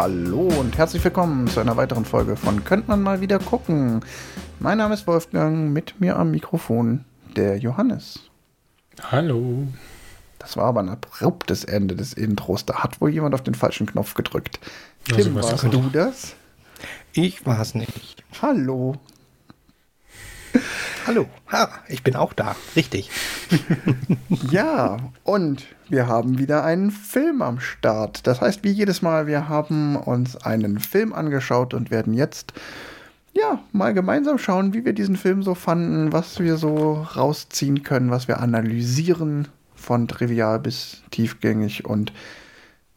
Hallo und herzlich willkommen zu einer weiteren Folge von Könnt man mal wieder gucken. Mein Name ist Wolfgang, mit mir am Mikrofon der Johannes. Hallo. Das war aber ein abruptes Ende des Intros. Da hat wohl jemand auf den falschen Knopf gedrückt. Also, Tim, was warst du das? Ich war es nicht. Hallo. Hallo. Ha, ich bin auch da. Richtig. Ja, und wir haben wieder einen Film am Start. Das heißt, wie jedes Mal, wir haben uns einen Film angeschaut und werden jetzt ja mal gemeinsam schauen, wie wir diesen Film so fanden, was wir so rausziehen können, was wir analysieren von trivial bis tiefgängig und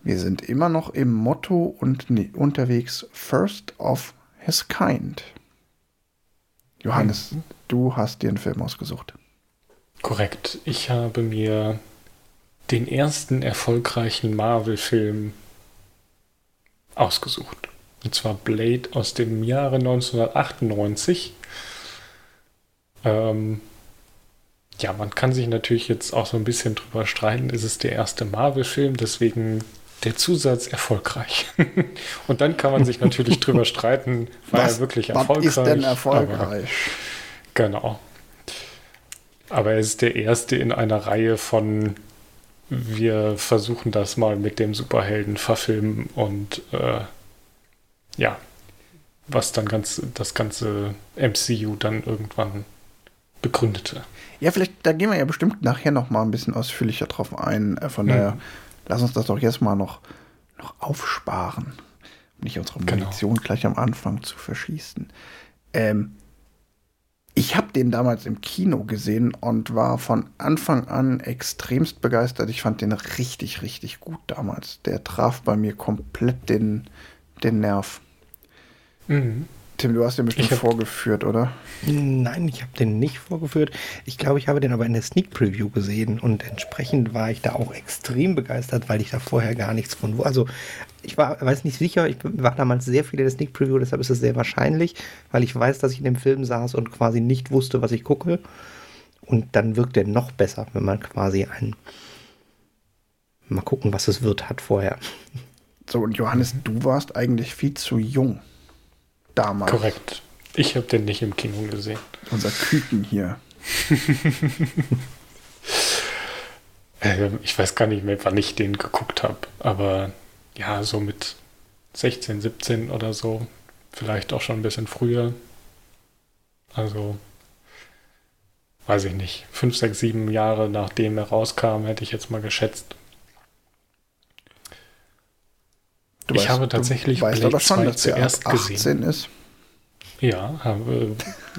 wir sind immer noch im Motto und nee, unterwegs First of His Kind. Johannes, du hast dir einen Film ausgesucht. Korrekt. Ich habe mir den ersten erfolgreichen Marvel-Film ausgesucht. Und zwar Blade aus dem Jahre 1998. Ähm, ja, man kann sich natürlich jetzt auch so ein bisschen drüber streiten, ist es der erste Marvel-Film, deswegen der Zusatz erfolgreich. Und dann kann man sich natürlich drüber streiten, war er wirklich was erfolgreich? ist denn erfolgreich? Genau. Aber er ist der erste in einer Reihe von wir versuchen das mal mit dem Superhelden verfilmen und äh, ja, was dann ganz das ganze MCU dann irgendwann begründete. Ja, vielleicht, da gehen wir ja bestimmt nachher noch mal ein bisschen ausführlicher drauf ein. Äh, Von Mhm. daher, lass uns das doch jetzt mal noch, noch aufsparen. Um nicht unsere Genau. Munition gleich am Anfang zu verschießen. Ähm, ich habe den damals im Kino gesehen und war von Anfang an extremst begeistert. Ich fand den richtig, richtig gut damals. Der traf bei mir komplett den, den Nerv. Mhm. Tim, du hast den bestimmt hab- vorgeführt, oder? Nein, ich habe den nicht vorgeführt. Ich glaube, ich habe den aber in der Sneak Preview gesehen und entsprechend war ich da auch extrem begeistert, weil ich da vorher gar nichts von. Also ich war, weiß nicht sicher, ich war damals sehr viel in der Sneak Preview, deshalb ist es sehr wahrscheinlich, weil ich weiß, dass ich in dem Film saß und quasi nicht wusste, was ich gucke. Und dann wirkt der noch besser, wenn man quasi ein mal gucken, was es wird, hat vorher. So, und Johannes, du warst eigentlich viel zu jung. Damals. Korrekt. Ich habe den nicht im Kino gesehen. Unser Küken hier. Äh, ich weiß gar nicht mehr, wann ich den geguckt habe, aber ja, so mit 16, 17 oder so, vielleicht auch schon ein bisschen früher. Also, weiß ich nicht, 5, 6, 7 Jahre nachdem er rauskam, hätte ich jetzt mal geschätzt. Du Ich habe tatsächlich du weißt Blade aber schon, 2 dass der ab zuerst 18 gesehen. ist. Ja,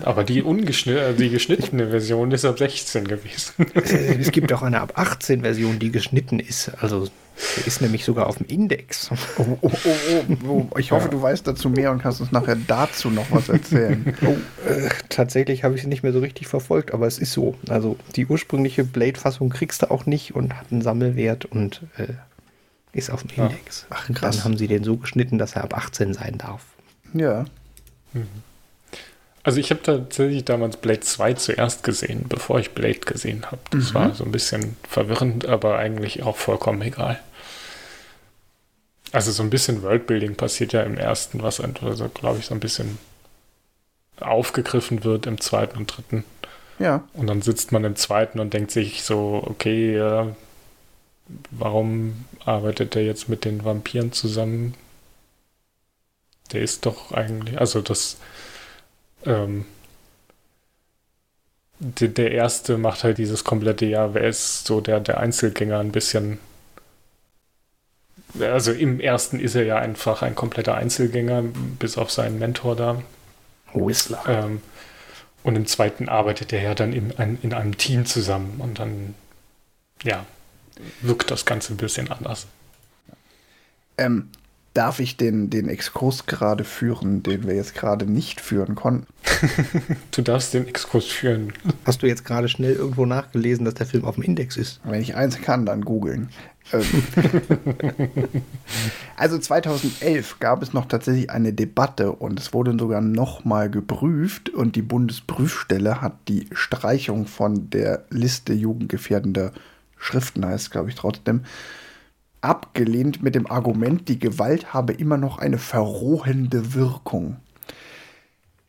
aber die, ungeschnitt, äh, die geschnittene Version ist ab 16 gewesen. Äh, es gibt auch eine ab 18 Version, die geschnitten ist. Also die ist nämlich sogar auf dem Index. Oh, oh, oh, oh, oh. Ich hoffe, Ja. du weißt dazu mehr und kannst uns nachher dazu noch was erzählen. Oh, äh, tatsächlich habe ich sie nicht mehr so richtig verfolgt, aber es ist so. Also die ursprüngliche Blade-Fassung kriegst du auch nicht und hat einen Sammelwert und äh, ist auf dem Ja. Index. Ach, krass. Dann haben sie den so geschnitten, dass er ab 18 sein darf. Ja. Also ich habe tatsächlich damals Blade 2 zuerst gesehen, bevor ich Blade gesehen habe. Das Mhm. war so ein bisschen verwirrend, aber eigentlich auch vollkommen egal. Also so ein bisschen Worldbuilding passiert ja im ersten, was also, glaube ich, so ein bisschen aufgegriffen wird im zweiten und dritten. Ja. Und dann sitzt man im zweiten und denkt sich so, okay, ja, warum arbeitet er jetzt mit den Vampiren zusammen? Der ist doch eigentlich, also das, ähm, der, der erste macht halt dieses komplette Jahr, wer ist so der, der Einzelgänger ein bisschen. Also im ersten ist er ja einfach ein kompletter Einzelgänger, bis auf seinen Mentor da. Whistler. Ähm, und im zweiten arbeitet er ja dann in, in einem Team zusammen und dann, ja, wirkt das Ganze ein bisschen anders. Ähm, darf ich den, den Exkurs gerade führen, den wir jetzt gerade nicht führen konnten? Du darfst den Exkurs führen. Hast du jetzt gerade schnell irgendwo nachgelesen, dass der Film auf dem Index ist? Wenn ich eins kann, dann googeln. Ähm, also 2011 gab es noch tatsächlich eine Debatte und es wurde sogar nochmal geprüft und die Bundesprüfstelle hat die Streichung von der Liste jugendgefährdender Schriften, heißt glaube ich trotzdem, abgelehnt mit dem Argument, die Gewalt habe immer noch eine verrohende Wirkung.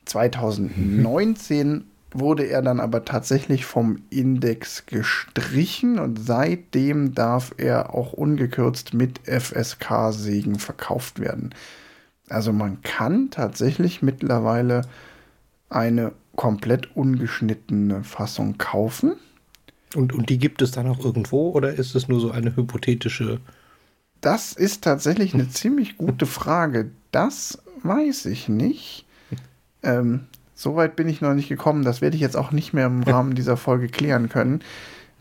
2019 wurde er dann aber tatsächlich vom Index gestrichen und seitdem darf er auch ungekürzt mit FSK-Segen verkauft werden. Also man kann tatsächlich mittlerweile eine komplett ungeschnittene Fassung kaufen. Und, und die gibt es dann auch irgendwo oder ist es nur so eine hypothetische? Das ist tatsächlich eine ziemlich gute Frage. Das weiß ich nicht. Ähm, Soweit bin ich noch nicht gekommen. Das werde ich jetzt auch nicht mehr im Rahmen dieser Folge klären können.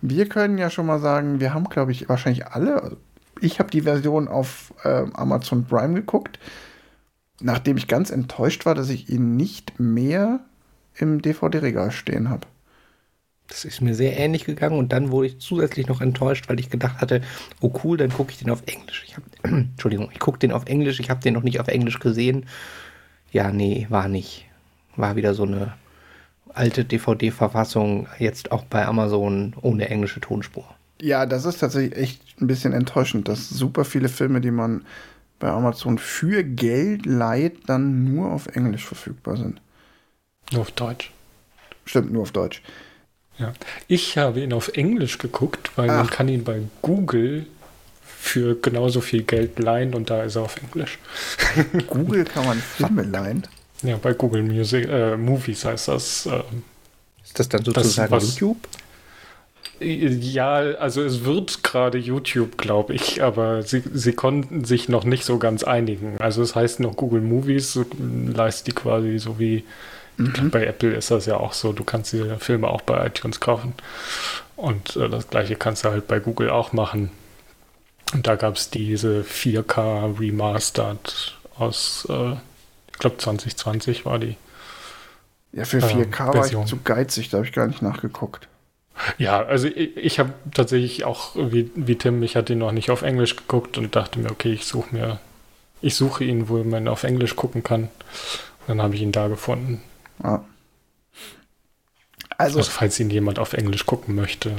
Wir können ja schon mal sagen, wir haben, glaube ich, wahrscheinlich alle. Ich habe die Version auf äh, Amazon Prime geguckt, nachdem ich ganz enttäuscht war, dass ich ihn nicht mehr im DVD-Regal stehen habe. Das ist mir sehr ähnlich gegangen und dann wurde ich zusätzlich noch enttäuscht, weil ich gedacht hatte, oh cool, dann gucke ich den auf Englisch. Ich hab, Entschuldigung, ich gucke den auf Englisch, ich habe den noch nicht auf Englisch gesehen. Ja, nee, war nicht. War wieder so eine alte DVD-Verfassung, jetzt auch bei Amazon ohne englische Tonspur. Ja, das ist tatsächlich echt ein bisschen enttäuschend, dass super viele Filme, die man bei Amazon für Geld leiht, dann nur auf Englisch verfügbar sind. Nur auf Deutsch. Stimmt, nur auf Deutsch. Ja. Ich habe ihn auf Englisch geguckt, weil Ach. man kann ihn bei Google für genauso viel Geld leihen und da ist er auf Englisch. Google kann man Filme leihen? Ja, bei Google Music, äh, Movies heißt das. Äh, ist das dann sozusagen das, was, YouTube? Ja, also es wird gerade YouTube, glaube ich, aber sie, sie konnten sich noch nicht so ganz einigen. Also es heißt noch Google Movies, leistet die quasi so wie mhm. bei Apple ist das ja auch so, du kannst die Filme auch bei iTunes kaufen. Und äh, das gleiche kannst du halt bei Google auch machen. Und da gab es diese 4K Remastered aus äh, ich glaube 2020 war die. Ja, für 4K äh, war ich zu geizig, da habe ich gar nicht nachgeguckt. Ja, also ich, ich habe tatsächlich auch, wie, wie Tim, ich hatte ihn noch nicht auf Englisch geguckt und dachte mir, okay, ich suche mir, ich suche ihn, wo man auf Englisch gucken kann. Und dann habe ich ihn da gefunden. Ja. Also, also, falls ihn jemand auf Englisch gucken möchte,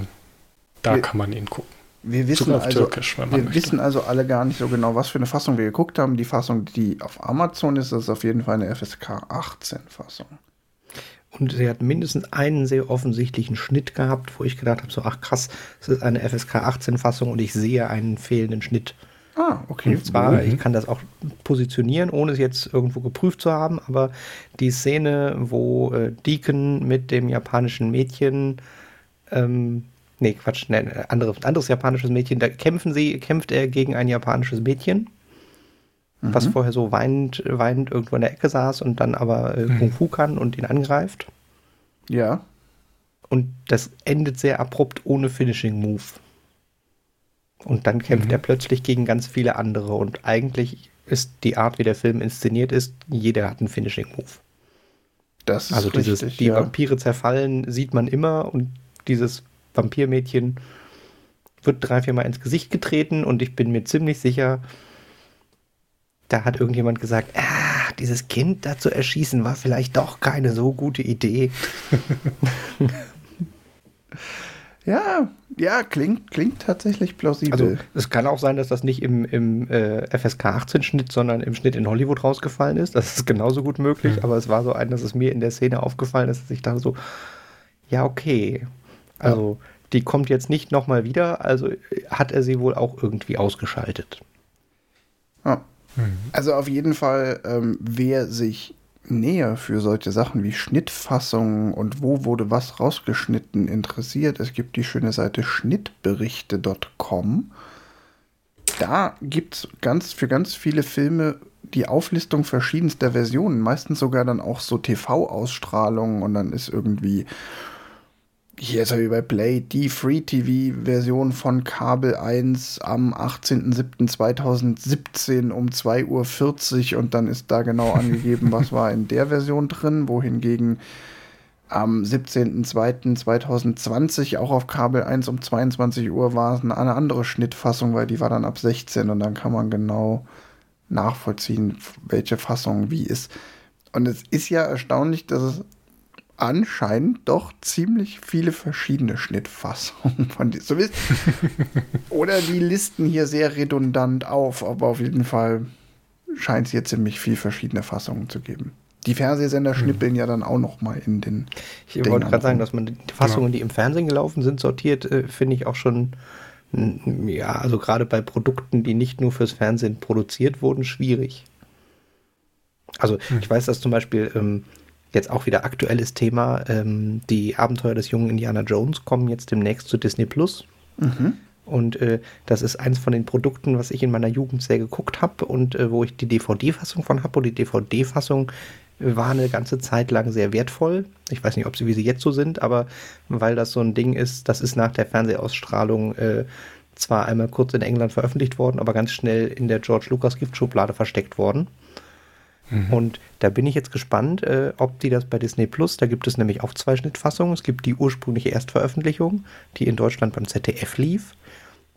da wir, kann man ihn gucken. Wir wissen, also, Türkisch, wir wissen also alle gar nicht so genau, was für eine Fassung wir geguckt haben. Die Fassung, die auf Amazon ist, ist auf jeden Fall eine FSK 18 Fassung. Und sie hat mindestens einen sehr offensichtlichen Schnitt gehabt, wo ich gedacht habe, so ach krass, es ist eine FSK 18 Fassung und ich sehe einen fehlenden Schnitt. Ah, okay. Und zwar, mhm. ich kann das auch positionieren, ohne es jetzt irgendwo geprüft zu haben, aber die Szene, wo äh, Deacon mit dem japanischen Mädchen ähm, Nee, Quatsch, nee, andere, anderes japanisches Mädchen. Da kämpfen sie, kämpft er gegen ein japanisches Mädchen, mhm. was vorher so weinend, weinend irgendwo in der Ecke saß und dann aber äh, mhm. Kung Fu kann und ihn angreift. Ja. Und das endet sehr abrupt ohne Finishing Move. Und dann kämpft mhm. er plötzlich gegen ganz viele andere. Und eigentlich ist die Art, wie der Film inszeniert ist, jeder hat einen Finishing Move. Das ist also dieses, richtig, die ja. Vampire zerfallen, sieht man immer und dieses Vampirmädchen wird drei, viermal ins Gesicht getreten und ich bin mir ziemlich sicher, da hat irgendjemand gesagt, ah, dieses Kind da zu erschießen war vielleicht doch keine so gute Idee. ja, ja, klingt, klingt tatsächlich plausibel. Also es kann auch sein, dass das nicht im, im äh, FSK 18 Schnitt, sondern im Schnitt in Hollywood rausgefallen ist. Das ist genauso gut möglich, mhm. aber es war so ein, dass es mir in der Szene aufgefallen ist, dass ich da so, ja, okay. Also ja. die kommt jetzt nicht nochmal wieder, also hat er sie wohl auch irgendwie ausgeschaltet. Ja. Mhm. Also auf jeden Fall, ähm, wer sich näher für solche Sachen wie Schnittfassungen und wo wurde was rausgeschnitten interessiert, es gibt die schöne Seite schnittberichte.com. Da gibt es ganz, für ganz viele Filme die Auflistung verschiedenster Versionen, meistens sogar dann auch so TV-Ausstrahlungen und dann ist irgendwie hier ist er wie bei Play, die Free-TV-Version von Kabel 1 am 18.07.2017 um 2.40 Uhr und dann ist da genau angegeben, was war in der Version drin, wohingegen am 17.02.2020 auch auf Kabel 1 um 22 Uhr war es eine andere Schnittfassung, weil die war dann ab 16 und dann kann man genau nachvollziehen, welche Fassung wie ist. Und es ist ja erstaunlich, dass es anscheinend doch ziemlich viele verschiedene Schnittfassungen von diesem. Oder die listen hier sehr redundant auf, aber auf jeden Fall scheint es hier ziemlich viel verschiedene Fassungen zu geben. Die Fernsehsender hm. schnippeln ja dann auch noch mal in den. Ich Dingern wollte gerade sagen, dass man die Fassungen, die im Fernsehen gelaufen sind, sortiert, äh, finde ich auch schon, ja, also gerade bei Produkten, die nicht nur fürs Fernsehen produziert wurden, schwierig. Also hm. ich weiß, dass zum Beispiel ähm, jetzt auch wieder aktuelles Thema, ähm, die Abenteuer des jungen Indiana Jones kommen jetzt demnächst zu Disney Plus. Mhm. Und äh, das ist eins von den Produkten, was ich in meiner Jugend sehr geguckt habe und äh, wo ich die DVD-Fassung von habe. Und die DVD-Fassung war eine ganze Zeit lang sehr wertvoll. Ich weiß nicht, ob sie wie sie jetzt so sind, aber weil das so ein Ding ist, das ist nach der Fernsehausstrahlung äh, zwar einmal kurz in England veröffentlicht worden, aber ganz schnell in der George Lucas Giftschublade versteckt worden. Mhm. Und da bin ich jetzt gespannt, äh, ob die das bei Disney Plus, da gibt es nämlich auch zwei Schnittfassungen. Es gibt die ursprüngliche Erstveröffentlichung, die in Deutschland beim ZDF lief.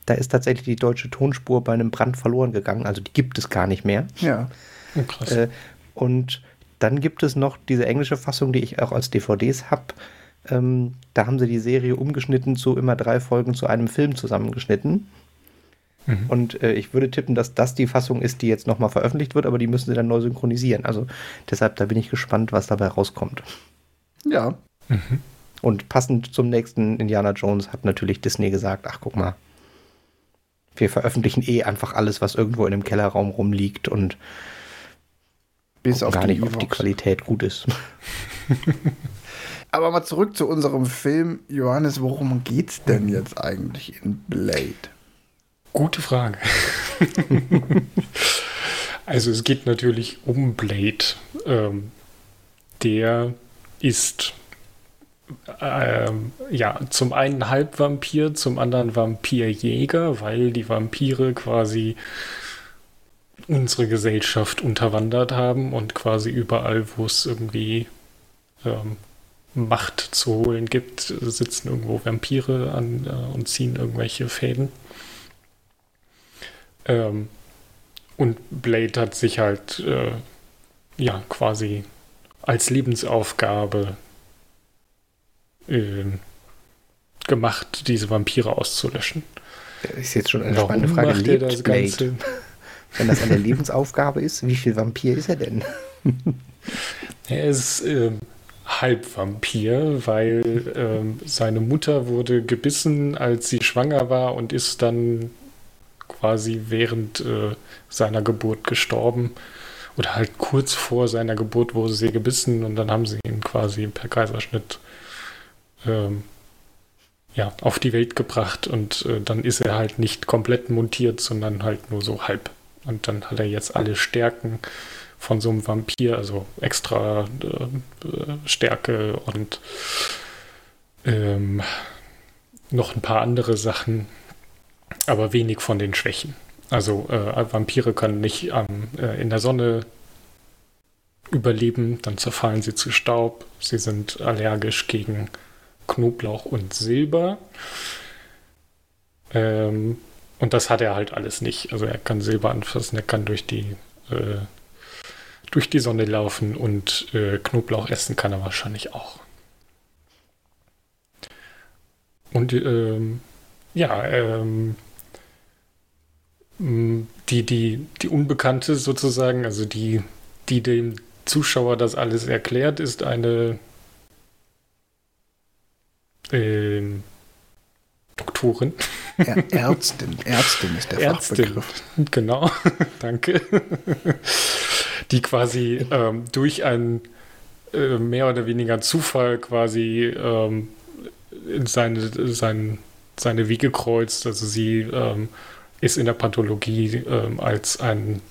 Da ist tatsächlich die deutsche Tonspur bei einem Brand verloren gegangen, also die gibt es gar nicht mehr. Ja. Oh, krass. Äh, und dann gibt es noch diese englische Fassung, die ich auch als DVDs habe. Ähm, da haben sie die Serie umgeschnitten zu immer drei Folgen zu einem Film zusammengeschnitten. Mhm. Und äh, ich würde tippen, dass das die Fassung ist, die jetzt nochmal veröffentlicht wird, aber die müssen sie dann neu synchronisieren. Also deshalb, da bin ich gespannt, was dabei rauskommt. Ja. Mhm. Und passend zum nächsten Indiana Jones hat natürlich Disney gesagt, ach guck mal, wir veröffentlichen eh einfach alles, was irgendwo in dem Kellerraum rumliegt und bis auf gar nicht, ob die Qualität gut ist. Aber mal zurück zu unserem Film. Johannes, worum geht's denn jetzt eigentlich in Blade? Gute Frage. also es geht natürlich um Blade. Ähm, der ist ähm, ja zum einen Halbvampir, zum anderen Vampirjäger, weil die Vampire quasi unsere Gesellschaft unterwandert haben und quasi überall, wo es irgendwie ähm, Macht zu holen gibt, sitzen irgendwo Vampire an äh, und ziehen irgendwelche Fäden. Ähm, und Blade hat sich halt äh, ja quasi als Lebensaufgabe äh, gemacht, diese Vampire auszulöschen. Das ist jetzt schon eine Warum spannende Frage. Macht Lebt das Blade? Ganze? Wenn das eine Lebensaufgabe ist, wie viel Vampir ist er denn? er ist äh, Halbvampir, weil äh, seine Mutter wurde gebissen, als sie schwanger war und ist dann quasi während äh, seiner Geburt gestorben. Oder halt kurz vor seiner Geburt wurde sie gebissen und dann haben sie ihn quasi per Kaiserschnitt ähm, ja, auf die Welt gebracht und äh, dann ist er halt nicht komplett montiert, sondern halt nur so halb. Und dann hat er jetzt alle Stärken von so einem Vampir, also extra äh, Stärke und ähm, noch ein paar andere Sachen, aber wenig von den Schwächen. Also äh, Vampire können nicht ähm, äh, in der Sonne überleben, dann zerfallen sie zu Staub. Sie sind allergisch gegen Knoblauch und Silber. Ähm, und das hat er halt alles nicht. Also er kann Silber anfassen, er kann durch die, äh, durch die Sonne laufen und äh, Knoblauch essen kann er wahrscheinlich auch. Und ähm, ja, ähm, die, die, die Unbekannte sozusagen, also die, die dem Zuschauer das alles erklärt, ist eine ähm, Doktorin. Ärztin, Ärztin ist der Ärztin, Fachbegriff. Genau, danke. Die quasi ähm, durch einen äh, mehr oder weniger Zufall quasi ähm, in seine, sein, seine Wege kreuzt. Also sie ähm, ist in der Pathologie ähm, als ein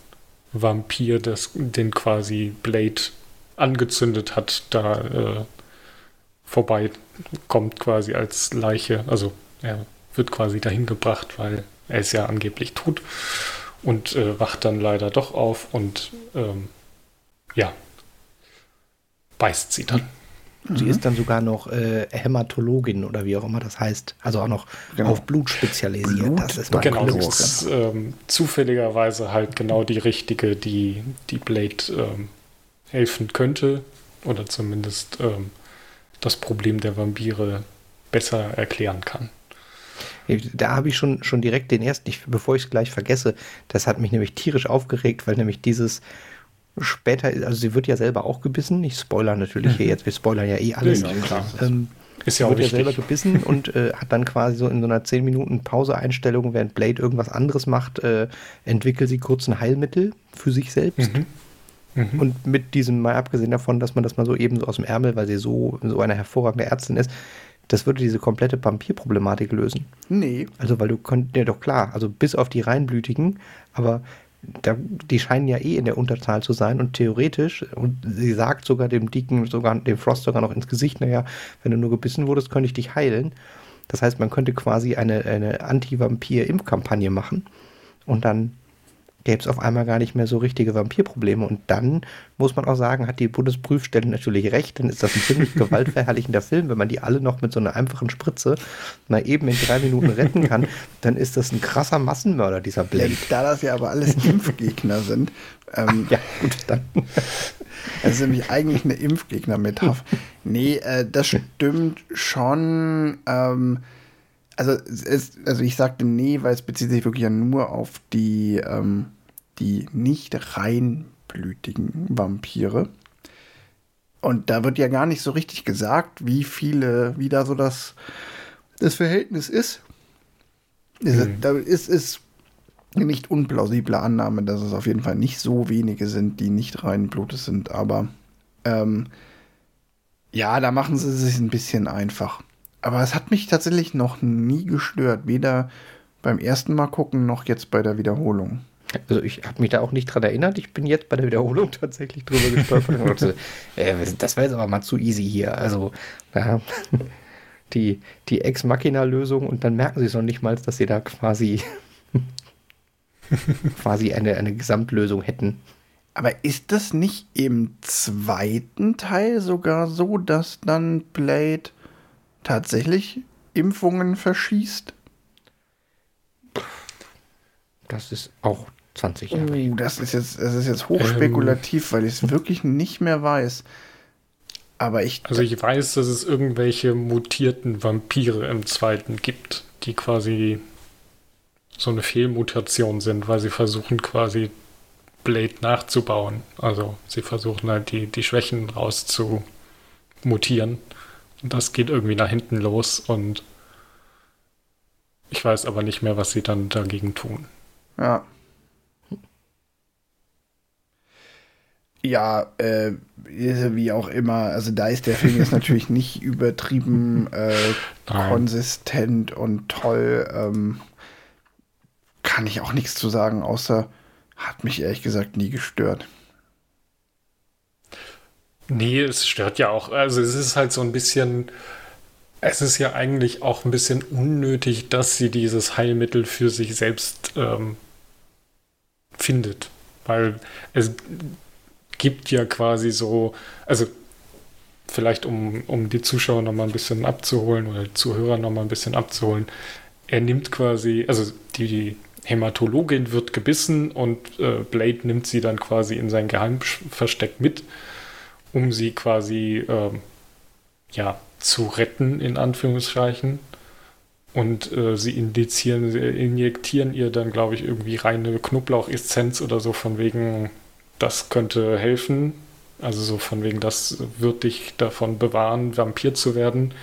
Vampir, das, den quasi Blade angezündet hat, da äh, vorbei kommt quasi als Leiche. Also er wird quasi dahin gebracht, weil er ist ja angeblich tot und äh, wacht dann leider doch auf und ähm, ja, beißt sie dann. Sie mhm. ist dann sogar noch äh, Hämatologin oder wie auch immer das heißt. Also auch noch genau. auf Blut spezialisiert. Blut? Das ist genau, das ist ähm, zufälligerweise halt genau die richtige, die, die Blade ähm, helfen könnte. Oder zumindest ähm, das Problem der Vampire besser erklären kann. Da habe ich schon, schon direkt den ersten, ich, bevor ich es gleich vergesse, das hat mich nämlich tierisch aufgeregt, weil nämlich dieses später, also sie wird ja selber auch gebissen, ich spoiler natürlich mhm. hier jetzt, wir spoilern ja eh alles. Ja, klar. Ähm, ist ja auch wird ja selber gebissen und äh, hat dann quasi so in so einer 10 Minuten Pause-Einstellung, während Blade irgendwas anderes macht, äh, entwickelt sie kurz ein Heilmittel für sich selbst. Mhm. Mhm. Und mit diesem, mal abgesehen davon, dass man das mal so eben so aus dem Ärmel, weil sie so, so eine hervorragende Ärztin ist, das würde diese komplette Vampirproblematik lösen. Nee. Also, weil du könntest, ja doch klar, also bis auf die Reinblütigen, aber da, die scheinen ja eh in der Unterzahl zu sein und theoretisch, und sie sagt sogar dem Dicken, sogar dem Frost sogar noch ins Gesicht, naja, wenn du nur gebissen wurdest, könnte ich dich heilen. Das heißt, man könnte quasi eine, eine Anti-Vampir-Impfkampagne machen und dann gäbe es auf einmal gar nicht mehr so richtige Vampirprobleme. Und dann muss man auch sagen, hat die Bundesprüfstelle natürlich recht, dann ist das ein ziemlich gewaltverherrlichender Film. Wenn man die alle noch mit so einer einfachen Spritze mal eben in drei Minuten retten kann, dann ist das ein krasser Massenmörder, dieser Blade. Ja, da das ja aber alles Impfgegner sind. Ähm, ja, gut, dann. Das ist nämlich eigentlich eine Impfgegner-Metapher. Nee, äh, das stimmt schon. Ähm, also, es, also ich sagte nee, weil es bezieht sich wirklich ja nur auf die ähm, die nicht reinblütigen Vampire. Und da wird ja gar nicht so richtig gesagt, wie viele, wie da so das, das Verhältnis ist. Mhm. Da ist es nicht unplausible Annahme, dass es auf jeden Fall nicht so wenige sind, die nicht rein Blutes sind, aber ähm, ja, da machen sie es sich ein bisschen einfach. Aber es hat mich tatsächlich noch nie gestört, weder beim ersten Mal gucken noch jetzt bei der Wiederholung. Also ich habe mich da auch nicht dran erinnert. Ich bin jetzt bei der Wiederholung tatsächlich drüber gestolpert. äh, das war jetzt aber mal zu easy hier. Also ja, die, die Ex-Machina-Lösung und dann merken sie es noch nicht mal, dass sie da quasi, quasi eine, eine Gesamtlösung hätten. Aber ist das nicht im zweiten Teil sogar so, dass dann Blade tatsächlich Impfungen verschießt? Das ist auch 20 Jahre. Oh, das ist jetzt, das ist jetzt hochspekulativ, ähm, weil ich es wirklich nicht mehr weiß. Aber ich. Also ich weiß, dass es irgendwelche mutierten Vampire im zweiten gibt, die quasi so eine Fehlmutation sind, weil sie versuchen quasi Blade nachzubauen. Also sie versuchen halt die, die Schwächen rauszumutieren. Und das geht irgendwie nach hinten los und ich weiß aber nicht mehr, was sie dann dagegen tun. Ja. Ja, äh, wie auch immer. Also da ist der Film jetzt natürlich nicht übertrieben äh, konsistent und toll. Ähm, kann ich auch nichts zu sagen, außer hat mich ehrlich gesagt nie gestört. Nee, es stört ja auch. Also es ist halt so ein bisschen, es ist ja eigentlich auch ein bisschen unnötig, dass sie dieses Heilmittel für sich selbst ähm, findet. Weil es gibt ja quasi so, also vielleicht um, um die Zuschauer nochmal ein bisschen abzuholen oder die Zuhörer nochmal ein bisschen abzuholen, er nimmt quasi, also die Hämatologin wird gebissen und äh, Blade nimmt sie dann quasi in sein Geheimversteck mit, um sie quasi äh, ja, zu retten, in Anführungszeichen. Und äh, sie indizieren, injektieren ihr dann, glaube ich, irgendwie reine Knoblauchessenz oder so von wegen, das könnte helfen. Also so von wegen, das wird dich davon bewahren, Vampir zu werden.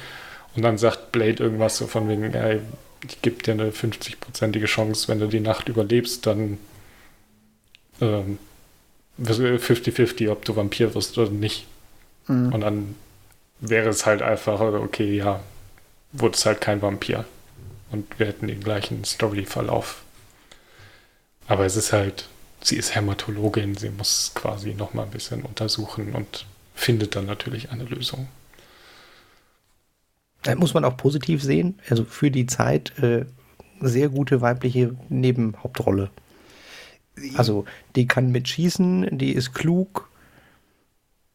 Und dann sagt Blade irgendwas so von wegen, ey, ich gebe dir eine 50-prozentige Chance, wenn du die Nacht überlebst, dann ähm, 50-50, ob du Vampir wirst oder nicht. Mhm. Und dann wäre es halt einfach, okay, ja, wurde es halt kein Vampir und wir hätten den gleichen Story-Verlauf. Aber es ist halt, sie ist Hämatologin, sie muss quasi noch mal ein bisschen untersuchen und findet dann natürlich eine Lösung. Da muss man auch positiv sehen, also für die Zeit äh, sehr gute weibliche Nebenhauptrolle. Also die kann mitschießen, die ist klug,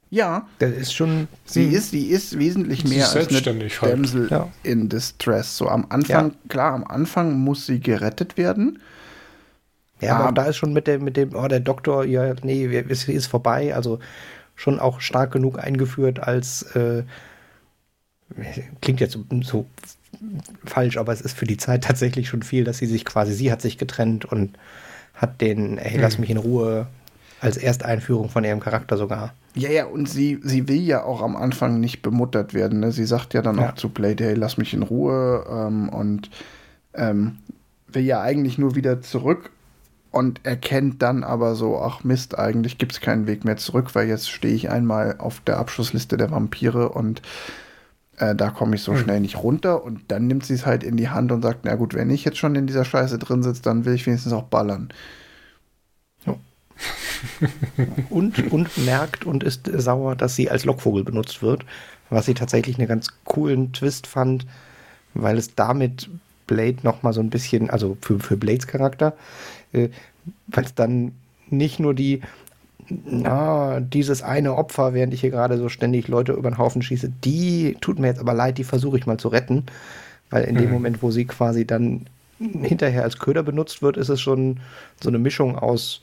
ja. Das ist schon. Sie hm. ist, die ist wesentlich mehr ist als eine halt. Damsel ja. in Distress. So am Anfang, ja. klar, am Anfang muss sie gerettet werden. Ja, aber, aber da ist schon mit dem, mit dem, oh, der Doktor, ja, nee, es ist vorbei. Also schon auch stark genug eingeführt als, äh, klingt jetzt so, so falsch, aber es ist für die Zeit tatsächlich schon viel, dass sie sich quasi, sie hat sich getrennt und hat den, ey, lass hm. mich in Ruhe, als Ersteinführung von ihrem Charakter sogar. Ja, ja, und sie, sie will ja auch am Anfang nicht bemuttert werden. Ne? Sie sagt ja dann ja. auch zu Blade, hey, lass mich in Ruhe ähm, und ähm, will ja eigentlich nur wieder zurück und erkennt dann aber so, ach Mist, eigentlich gibt es keinen Weg mehr zurück, weil jetzt stehe ich einmal auf der Abschlussliste der Vampire und äh, da komme ich so hm. schnell nicht runter. Und dann nimmt sie es halt in die Hand und sagt, na gut, wenn ich jetzt schon in dieser Scheiße drin sitze, dann will ich wenigstens auch ballern. und, und merkt und ist sauer, dass sie als Lockvogel benutzt wird, was sie tatsächlich einen ganz coolen Twist fand, weil es damit Blade nochmal so ein bisschen, also für, für Blades Charakter, äh, weil es dann nicht nur die, na, dieses eine Opfer, während ich hier gerade so ständig Leute über den Haufen schieße, die tut mir jetzt aber leid, die versuche ich mal zu retten, weil in mhm. dem Moment, wo sie quasi dann hinterher als Köder benutzt wird, ist es schon so eine Mischung aus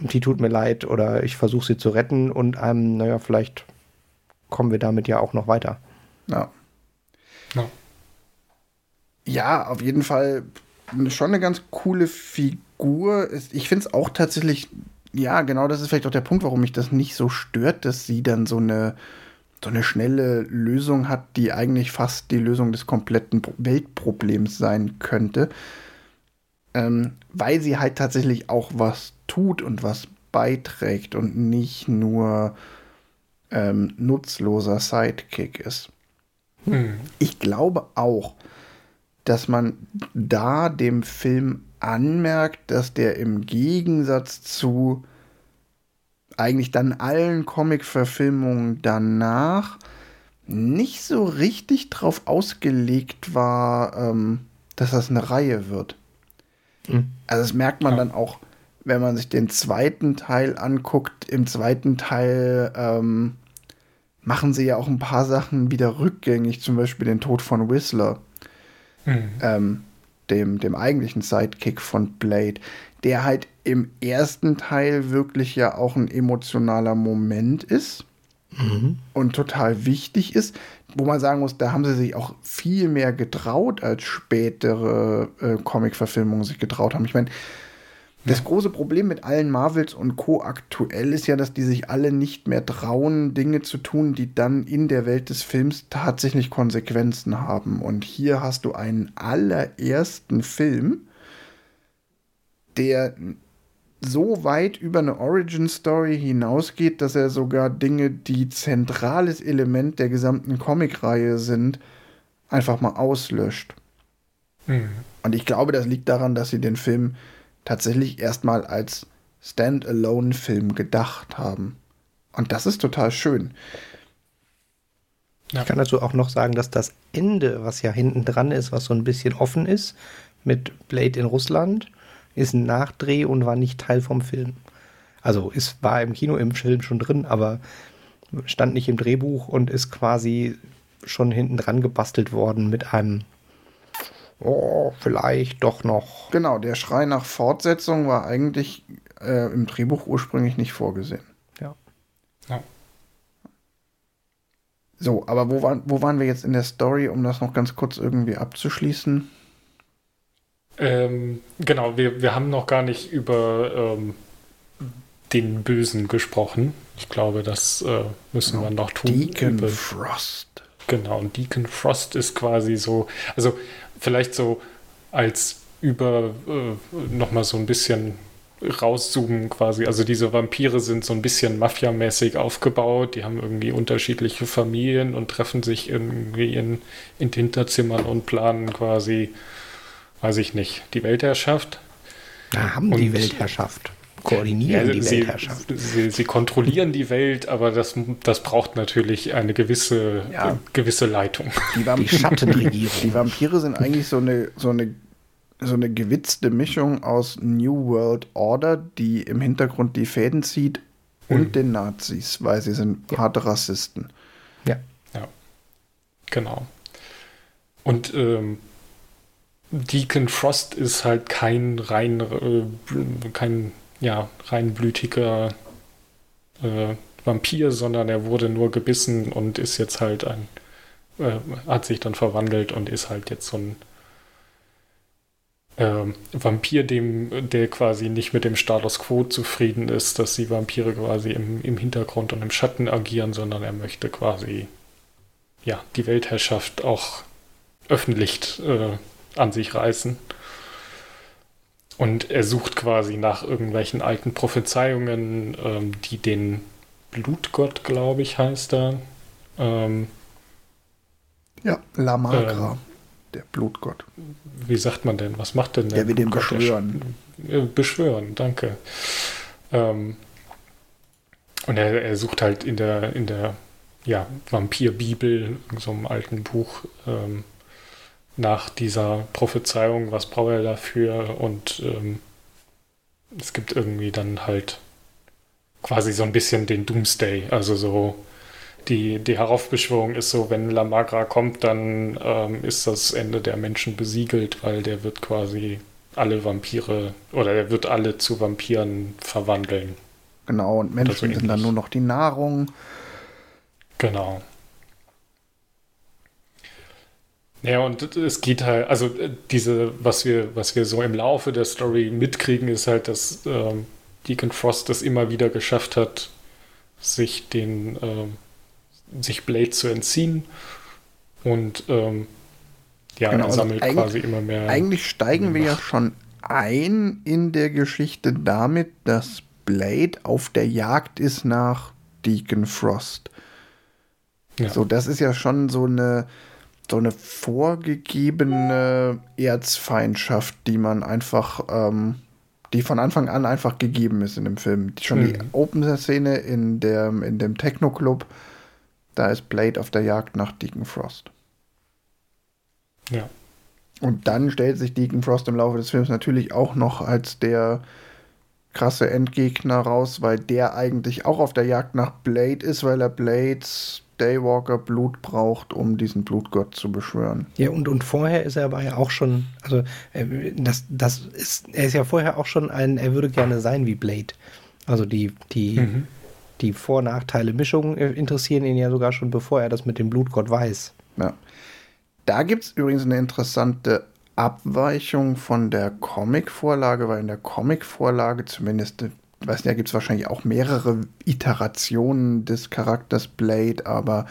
die tut mir leid oder ich versuche sie zu retten und einem, naja, vielleicht kommen wir damit ja auch noch weiter. Ja. Ja, ja auf jeden Fall schon eine ganz coole Figur. Ich finde es auch tatsächlich, ja, genau das ist vielleicht auch der Punkt, warum mich das nicht so stört, dass sie dann so eine, so eine schnelle Lösung hat, die eigentlich fast die Lösung des kompletten Weltproblems sein könnte. Ähm, weil sie halt tatsächlich auch was tut und was beiträgt und nicht nur ähm, nutzloser Sidekick ist. Hm. Ich glaube auch, dass man da dem Film anmerkt, dass der im Gegensatz zu eigentlich dann allen Comic-Verfilmungen danach nicht so richtig drauf ausgelegt war, ähm, dass das eine Reihe wird. Mhm. Also das merkt man ja. dann auch wenn man sich den zweiten Teil anguckt, im zweiten Teil ähm, machen sie ja auch ein paar Sachen wieder rückgängig, zum Beispiel den Tod von Whistler, mhm. ähm, dem, dem eigentlichen Sidekick von Blade, der halt im ersten Teil wirklich ja auch ein emotionaler Moment ist mhm. und total wichtig ist, wo man sagen muss, da haben sie sich auch viel mehr getraut, als spätere äh, Comic-Verfilmungen sich getraut haben. Ich meine, das große Problem mit allen Marvels und Co. aktuell ist ja, dass die sich alle nicht mehr trauen, Dinge zu tun, die dann in der Welt des Films tatsächlich Konsequenzen haben. Und hier hast du einen allerersten Film, der so weit über eine Origin Story hinausgeht, dass er sogar Dinge, die zentrales Element der gesamten Comicreihe sind, einfach mal auslöscht. Mhm. Und ich glaube, das liegt daran, dass sie den Film tatsächlich erstmal als Standalone-Film gedacht haben. Und das ist total schön. Ich kann dazu auch noch sagen, dass das Ende, was ja hinten dran ist, was so ein bisschen offen ist, mit Blade in Russland, ist ein Nachdreh und war nicht Teil vom Film. Also es war im Kino im Film schon drin, aber stand nicht im Drehbuch und ist quasi schon hinten dran gebastelt worden mit einem oh, vielleicht doch noch. Genau, der Schrei nach Fortsetzung war eigentlich äh, im Drehbuch ursprünglich nicht vorgesehen. Ja. ja. So, aber wo, war, wo waren wir jetzt in der Story, um das noch ganz kurz irgendwie abzuschließen? Ähm, genau, wir, wir haben noch gar nicht über ähm, den Bösen gesprochen. Ich glaube, das äh, müssen genau. wir noch tun. Deacon über, Frost. Genau, und Deacon Frost ist quasi so, also vielleicht so als über äh, nochmal so ein bisschen rauszoomen quasi. Also diese Vampire sind so ein bisschen mafiamäßig aufgebaut. Die haben irgendwie unterschiedliche Familien und treffen sich irgendwie in, in Hinterzimmern und planen quasi, weiß ich nicht, die Weltherrschaft. Da haben und, die Weltherrschaft koordinieren ja, die sie, Weltherrschaft. Sie, sie, kontrollieren die Welt, aber das, das braucht natürlich eine gewisse, ja. gewisse Leitung. Die, Vampire, die Schattenregierung. Die Vampire sind eigentlich so eine, so eine so eine gewitzte Mischung aus New World Order, die im Hintergrund die Fäden zieht, und hm. den Nazis, weil sie sind ja. harte Rassisten. Ja. Ja. Genau. Und ähm, Deacon Frost ist halt kein rein, äh, kein ja, reinblütiger äh, Vampir, sondern er wurde nur gebissen und ist jetzt halt ein äh, hat sich dann verwandelt und ist halt jetzt so ein äh, Vampir, dem, der quasi nicht mit dem Status quo zufrieden ist, dass die Vampire quasi im, im Hintergrund und im Schatten agieren, sondern er möchte quasi ja, die Weltherrschaft auch öffentlich äh, an sich reißen. Und er sucht quasi nach irgendwelchen alten Prophezeiungen, ähm, die den Blutgott, glaube ich, heißt er. Ähm, ja, Lamagra, ähm, der Blutgott. Wie sagt man denn? Was macht denn der? Der will den beschwören. Äh, beschwören, danke. Ähm, und er, er, sucht halt in der, in der ja, Vampirbibel, in so einem alten Buch, ähm, nach dieser Prophezeiung, was braucht er dafür und ähm, es gibt irgendwie dann halt quasi so ein bisschen den Doomsday, also so die, die Heraufbeschwörung ist so, wenn Lamagra kommt, dann ähm, ist das Ende der Menschen besiegelt, weil der wird quasi alle Vampire oder der wird alle zu Vampiren verwandeln. Genau, und Menschen sind dann nur noch die Nahrung. Genau. Ja, und es geht halt, also äh, diese, was wir, was wir so im Laufe der Story mitkriegen, ist halt, dass ähm, Deacon Frost es immer wieder geschafft hat, sich den, ähm, sich Blade zu entziehen. Und ähm, ja, genau, er sammelt also quasi immer mehr. Eigentlich steigen wir ja schon ein in der Geschichte damit, dass Blade auf der Jagd ist nach Deacon Frost. Ja. So, das ist ja schon so eine so eine vorgegebene Erzfeindschaft, die man einfach, ähm, die von Anfang an einfach gegeben ist in dem Film. Schon mhm. die Open-Szene in, in dem Techno-Club, da ist Blade auf der Jagd nach Deacon Frost. Ja. Und dann stellt sich Deacon Frost im Laufe des Films natürlich auch noch als der krasse Endgegner raus, weil der eigentlich auch auf der Jagd nach Blade ist, weil er Blades Daywalker Blut braucht, um diesen Blutgott zu beschwören. Ja, und, und vorher ist er aber ja auch schon, also äh, das, das ist, er ist ja vorher auch schon ein, er würde gerne sein wie Blade. Also die, die, mhm. die Vor-, Nachteile, Mischungen äh, interessieren ihn ja sogar schon, bevor er das mit dem Blutgott weiß. Ja. Da gibt es übrigens eine interessante Abweichung von der Comic-Vorlage, weil in der Comic-Vorlage zumindest ich weiß nicht, da gibt es wahrscheinlich auch mehrere Iterationen des Charakters Blade, aber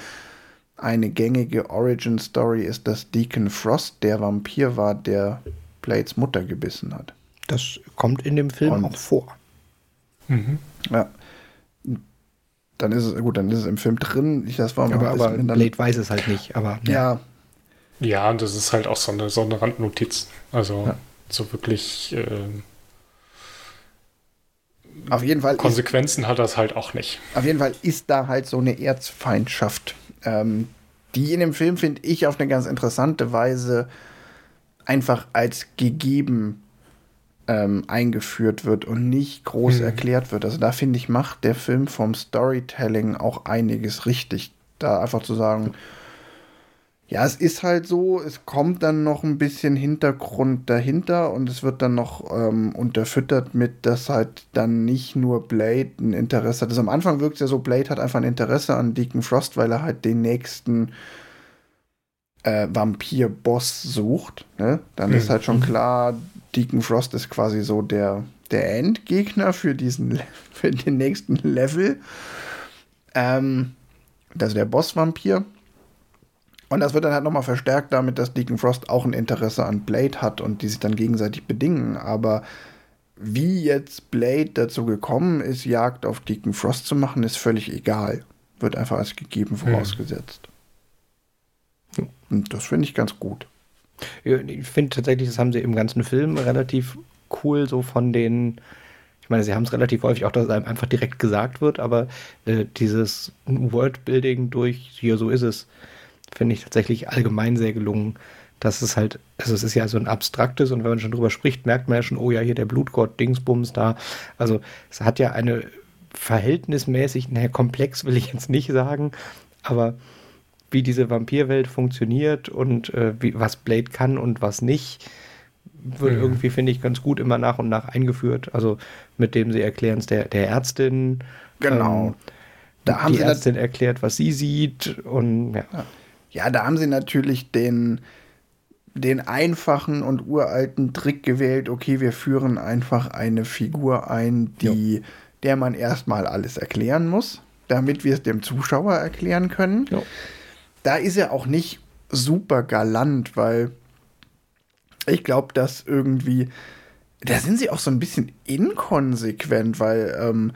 eine gängige Origin-Story ist, dass Deacon Frost der Vampir war, der Blades Mutter gebissen hat. Das kommt in dem Film Und, auch vor. Mhm. Ja. Dann ist es, gut, dann ist es im Film drin. Ich, das war aber, aber Blade weiß es halt nicht, aber. Ja. Ja, und das ist halt auch so eine, so eine Randnotiz. Also ja. so wirklich. Äh, auf jeden Fall. Konsequenzen ist, hat das halt auch nicht. Auf jeden Fall ist da halt so eine Erzfeindschaft, ähm, die in dem Film, finde ich, auf eine ganz interessante Weise einfach als gegeben ähm, eingeführt wird und nicht groß mhm. erklärt wird. Also da finde ich, macht der Film vom Storytelling auch einiges richtig. Da einfach zu sagen, ja, es ist halt so, es kommt dann noch ein bisschen Hintergrund dahinter und es wird dann noch ähm, unterfüttert mit, dass halt dann nicht nur Blade ein Interesse hat. Also am Anfang wirkt es ja so, Blade hat einfach ein Interesse an Deacon Frost, weil er halt den nächsten äh, Vampir-Boss sucht. Ne? Dann mhm. ist halt schon klar, Deacon Frost ist quasi so der, der Endgegner für diesen für den nächsten Level. Ähm, also der Boss-Vampir. Und das wird dann halt nochmal verstärkt damit, dass Deacon Frost auch ein Interesse an Blade hat und die sich dann gegenseitig bedingen. Aber wie jetzt Blade dazu gekommen ist, Jagd auf Deacon Frost zu machen, ist völlig egal. Wird einfach als gegeben vorausgesetzt. Hm. Und das finde ich ganz gut. Ich finde tatsächlich, das haben sie im ganzen Film relativ cool, so von den. Ich meine, sie haben es relativ häufig auch, dass es einem einfach direkt gesagt wird, aber äh, dieses Worldbuilding durch, hier so ist es, finde ich tatsächlich allgemein sehr gelungen. Das ist halt, also es ist ja so ein abstraktes und wenn man schon drüber spricht, merkt man ja schon, oh ja, hier der Blutgott, Dingsbums da. Also es hat ja eine verhältnismäßig, naja, komplex will ich jetzt nicht sagen, aber wie diese Vampirwelt funktioniert und äh, wie, was Blade kann und was nicht, wird mhm. irgendwie, finde ich, ganz gut immer nach und nach eingeführt. Also mit dem sie erklären es der, der Ärztin. Genau. Ähm, da haben die Ärztin erklärt, was sie sieht und ja. ja. Ja, da haben sie natürlich den, den einfachen und uralten Trick gewählt. Okay, wir führen einfach eine Figur ein, die, der man erstmal alles erklären muss, damit wir es dem Zuschauer erklären können. Jo. Da ist er auch nicht super galant, weil ich glaube, dass irgendwie, da sind sie auch so ein bisschen inkonsequent, weil ähm,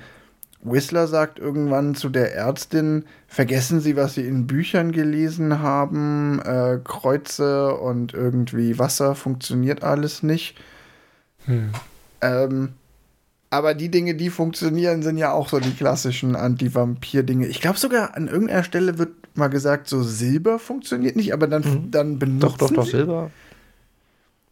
Whistler sagt irgendwann zu der Ärztin, vergessen Sie, was Sie in Büchern gelesen haben, äh, Kreuze und irgendwie Wasser funktioniert alles nicht. Hm. Ähm, aber die Dinge, die funktionieren, sind ja auch so die klassischen Anti-Vampir-Dinge. Ich glaube sogar an irgendeiner Stelle wird mal gesagt, so Silber funktioniert nicht, aber dann, Mhm. dann benutzen Doch, doch, doch, Silber.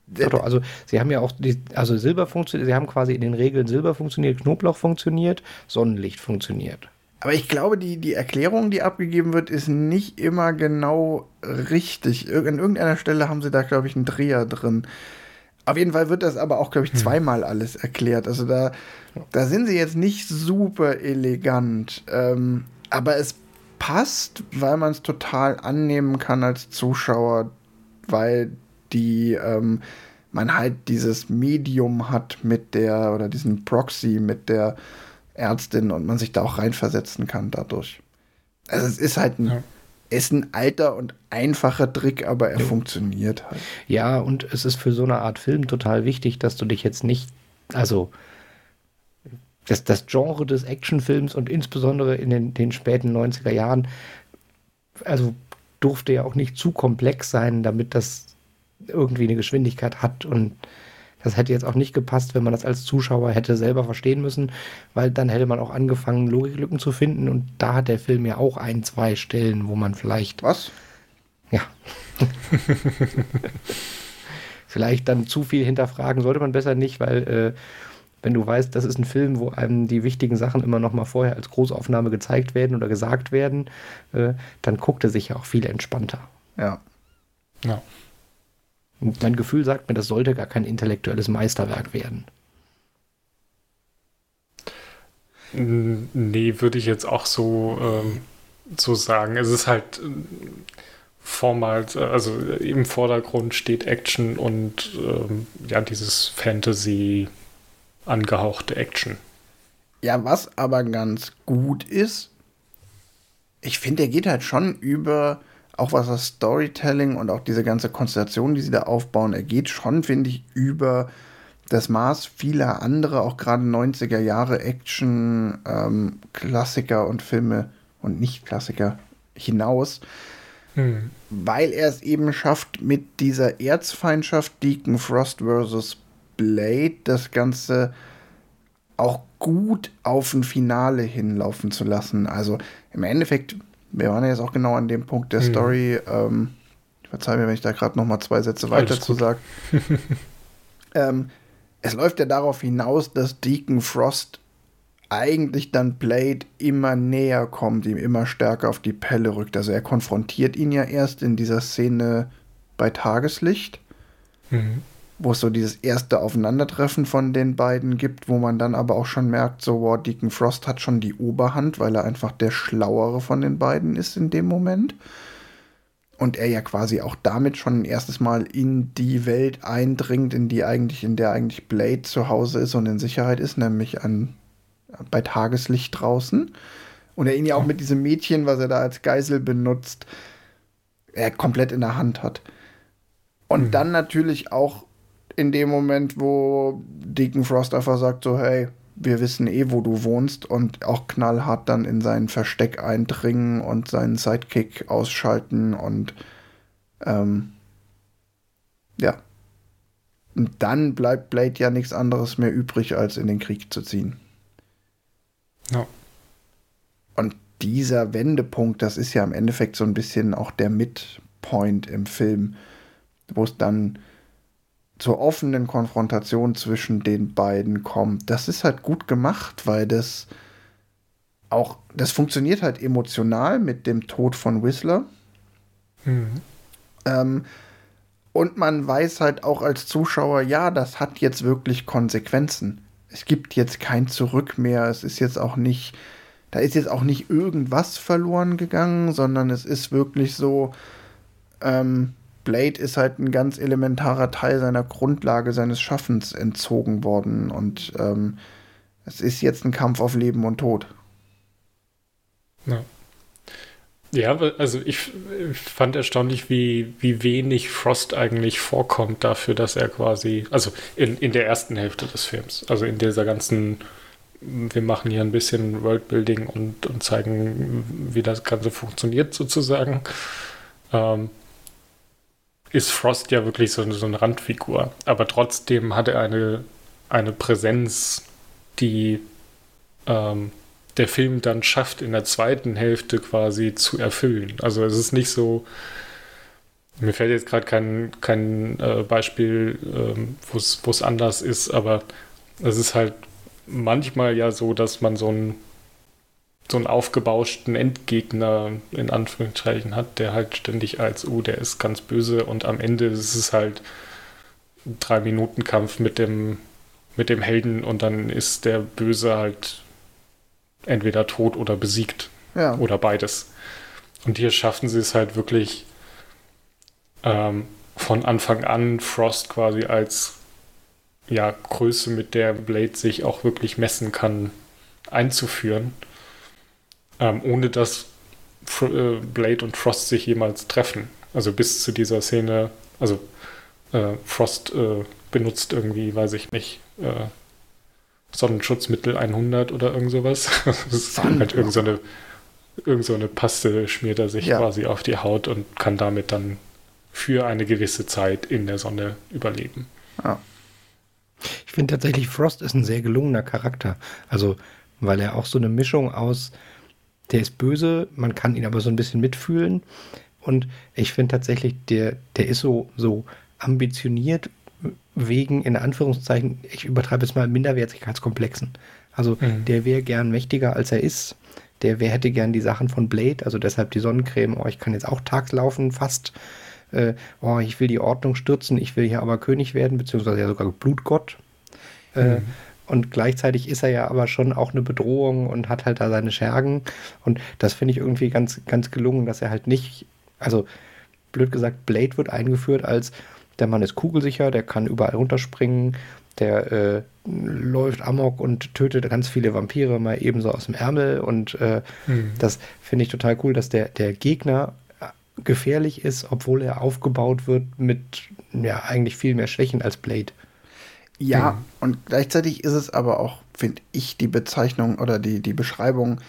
Doch, doch, also sie haben ja auch, die, also Silber funktioniert, sie haben quasi in den Regeln Silber funktioniert, Knoblauch funktioniert, Sonnenlicht funktioniert. Aber ich glaube, die, die Erklärung, die abgegeben wird, ist nicht immer genau richtig. Ir- An irgendeiner Stelle haben sie da, glaube ich, einen Dreher drin. Auf jeden Fall wird das aber auch, glaube ich, zweimal alles erklärt. Also da, da sind sie jetzt nicht super elegant. Ähm, aber es passt, weil man es total annehmen kann als Zuschauer, weil die ähm, man halt dieses Medium hat mit der oder diesen Proxy mit der Ärztin und man sich da auch reinversetzen kann dadurch. Also es ist halt ein, Ja. ist ein alter und einfacher Trick, aber er funktioniert halt. Ja, und es ist für so eine Art Film total wichtig, dass du dich jetzt nicht, also das, das Genre des Actionfilms und insbesondere in den, den späten 90er Jahren, also durfte ja auch nicht zu komplex sein, damit das irgendwie eine Geschwindigkeit hat und das hätte jetzt auch nicht gepasst, wenn man das als Zuschauer hätte selber verstehen müssen, weil dann hätte man auch angefangen, Logiklücken zu finden und da hat der Film ja auch ein, zwei Stellen, wo man vielleicht Was? ja. Vielleicht dann zu viel hinterfragen sollte man besser nicht, weil äh, wenn du weißt, das ist ein Film, wo einem die wichtigen Sachen immer noch mal vorher als Großaufnahme gezeigt werden oder gesagt werden, äh, dann guckt er sich ja auch viel entspannter. Ja. Ja. Und mein Gefühl sagt mir, das sollte gar kein intellektuelles Meisterwerk werden. Nee, würde ich jetzt auch so, ähm, so sagen. Es ist halt ähm, vormals, äh, also im Vordergrund steht Action und ähm, ja, dieses Fantasy angehauchte Action. Ja, was aber ganz gut ist, ich finde, er geht halt schon über, auch was das Storytelling und auch diese ganze Konstellation, die sie da aufbauen, er geht schon, finde ich, über das Maß vieler anderer, auch gerade 90er Jahre Action, ähm, Klassiker und Filme und Nicht-Klassiker hinaus, Hm. weil er es eben schafft, mit dieser Erzfeindschaft Deacon Frost versus Blade das Ganze auch gut auf ein Finale hinlaufen zu lassen. Also im Endeffekt, wir waren ja jetzt auch genau an dem Punkt der Hm. Story. Ähm, verzeih mir, wenn ich da gerade noch mal zwei Sätze weiter Alles zu sage. ähm, es läuft ja darauf hinaus, dass Deacon Frost eigentlich dann Blade immer näher kommt, ihm immer stärker auf die Pelle rückt. Also er konfrontiert ihn ja erst in dieser Szene bei Tageslicht, Mhm. Wo es so dieses erste Aufeinandertreffen von den beiden gibt, wo man dann aber auch schon merkt, so, wow, Deacon Frost hat schon die Oberhand, weil er einfach der Schlauere von den beiden ist in dem Moment. Und er ja quasi auch damit schon ein erstes Mal in die Welt eindringt, in die eigentlich, in der eigentlich Blade zu Hause ist und in Sicherheit ist, nämlich an, bei Tageslicht draußen. Und er ihn ja auch mit diesem Mädchen, was er da als Geisel benutzt, er komplett in der Hand hat. Und dann natürlich auch in dem Moment, wo Deacon Frost einfach sagt, so, hey, wir wissen eh, wo du wohnst und auch knallhart dann in sein Versteck eindringen und seinen Sidekick ausschalten und ähm, ja. Und dann bleibt Blade ja nichts anderes mehr übrig, als in den Krieg zu ziehen. Ja. Und dieser Wendepunkt, das ist ja im Endeffekt so ein bisschen auch der Midpoint im Film, wo es dann zur offenen Konfrontation zwischen den beiden kommt. Das ist halt gut gemacht, weil das auch, das funktioniert halt emotional mit dem Tod von Whistler. Mhm. Ähm, und man weiß halt auch als Zuschauer, ja, das hat jetzt wirklich Konsequenzen. Es gibt jetzt kein Zurück mehr. Es ist jetzt auch nicht, da ist jetzt auch nicht irgendwas verloren gegangen, sondern es ist wirklich so, ähm, Blade ist halt ein ganz elementarer Teil seiner Grundlage, seines Schaffens entzogen worden. Und ähm, es ist jetzt ein Kampf auf Leben und Tod. Ja. Ja, also ich, fand erstaunlich, wie, wie wenig Frost eigentlich vorkommt dafür, dass er quasi, also in, in der ersten Hälfte des Films, also in dieser ganzen, wir machen hier ein bisschen Worldbuilding und, und zeigen, wie das Ganze funktioniert sozusagen. Ähm, ist Frost ja wirklich so, so eine Randfigur. Aber trotzdem hat er eine, eine Präsenz, die ähm, der Film dann schafft, in der zweiten Hälfte quasi zu erfüllen. Also es ist nicht so, mir fällt jetzt gerade kein, kein äh, Beispiel, ähm, wo es anders ist, aber es ist halt manchmal ja so, dass man so einen so einen aufgebauschten Endgegner in Anführungszeichen hat, der halt ständig als, oh, der ist ganz böse und am Ende ist es halt ein drei Minuten Kampf mit dem mit dem Helden und dann ist der Böse halt entweder tot oder besiegt ja. oder beides. Und hier schaffen sie es halt wirklich ähm, von Anfang an Frost quasi als ja, Größe, mit der Blade sich auch wirklich messen kann, einzuführen ähm, ohne dass Fr äh, Blade und Frost sich jemals treffen. Also bis zu dieser Szene, also äh, Frost äh, benutzt irgendwie, weiß ich nicht, äh, Sonnenschutzmittel 100 oder irgend sowas. das ist halt irgend so eine, irgend so eine Paste schmiert er sich ja. quasi auf die Haut und kann damit dann für eine gewisse Zeit in der Sonne überleben. Ja. Ich finde tatsächlich, Frost ist ein sehr gelungener Charakter. Also, weil er auch so eine Mischung aus der ist böse, man kann ihn aber so ein bisschen mitfühlen. Und ich finde tatsächlich, der, der ist so, so ambitioniert wegen, in Anführungszeichen, ich übertreibe es mal, Minderwertigkeitskomplexen. Also mhm. der wäre gern mächtiger, als er ist. Der wer hätte gern die Sachen von Blade, also deshalb die Sonnencreme, oh, ich kann jetzt auch tags laufen, fast. Äh, oh, ich will die Ordnung stürzen, ich will hier aber König werden, beziehungsweise ja sogar Blutgott. Äh, mhm. Und gleichzeitig ist er ja aber schon auch eine Bedrohung und hat halt da seine Schergen. Und das finde ich irgendwie ganz, ganz gelungen, dass er halt nicht, also blöd gesagt, Blade wird eingeführt als der Mann ist kugelsicher, der kann überall runterspringen, der äh, läuft amok und tötet ganz viele Vampire mal ebenso aus dem Ärmel. Und äh, mhm. das finde ich total cool, dass der, der Gegner gefährlich ist, obwohl er aufgebaut wird mit ja eigentlich viel mehr Schwächen als Blade. Ja, mhm. und gleichzeitig ist es aber auch, finde ich, die Bezeichnung oder die, die Beschreibung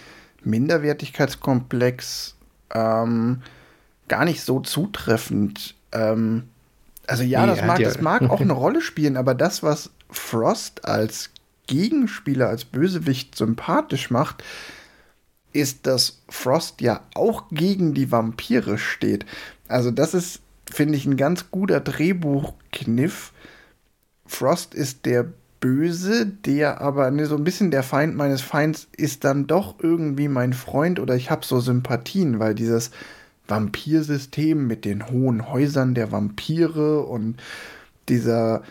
Minderwertigkeitskomplex ähm, gar nicht so zutreffend. Ähm, also ja, nee, das, mag, ja. das mag auch eine Rolle spielen, aber das, was Frost als Gegenspieler, als Bösewicht sympathisch macht, ist, dass Frost ja auch gegen die Vampire steht. Also das ist, finde ich, ein ganz guter Drehbuchkniff, Frost ist der Böse, der aber ne, so ein bisschen der Feind meines Feinds ist dann doch irgendwie mein Freund oder ich habe so Sympathien, weil dieses Vampirsystem mit den hohen Häusern der Vampire und dieser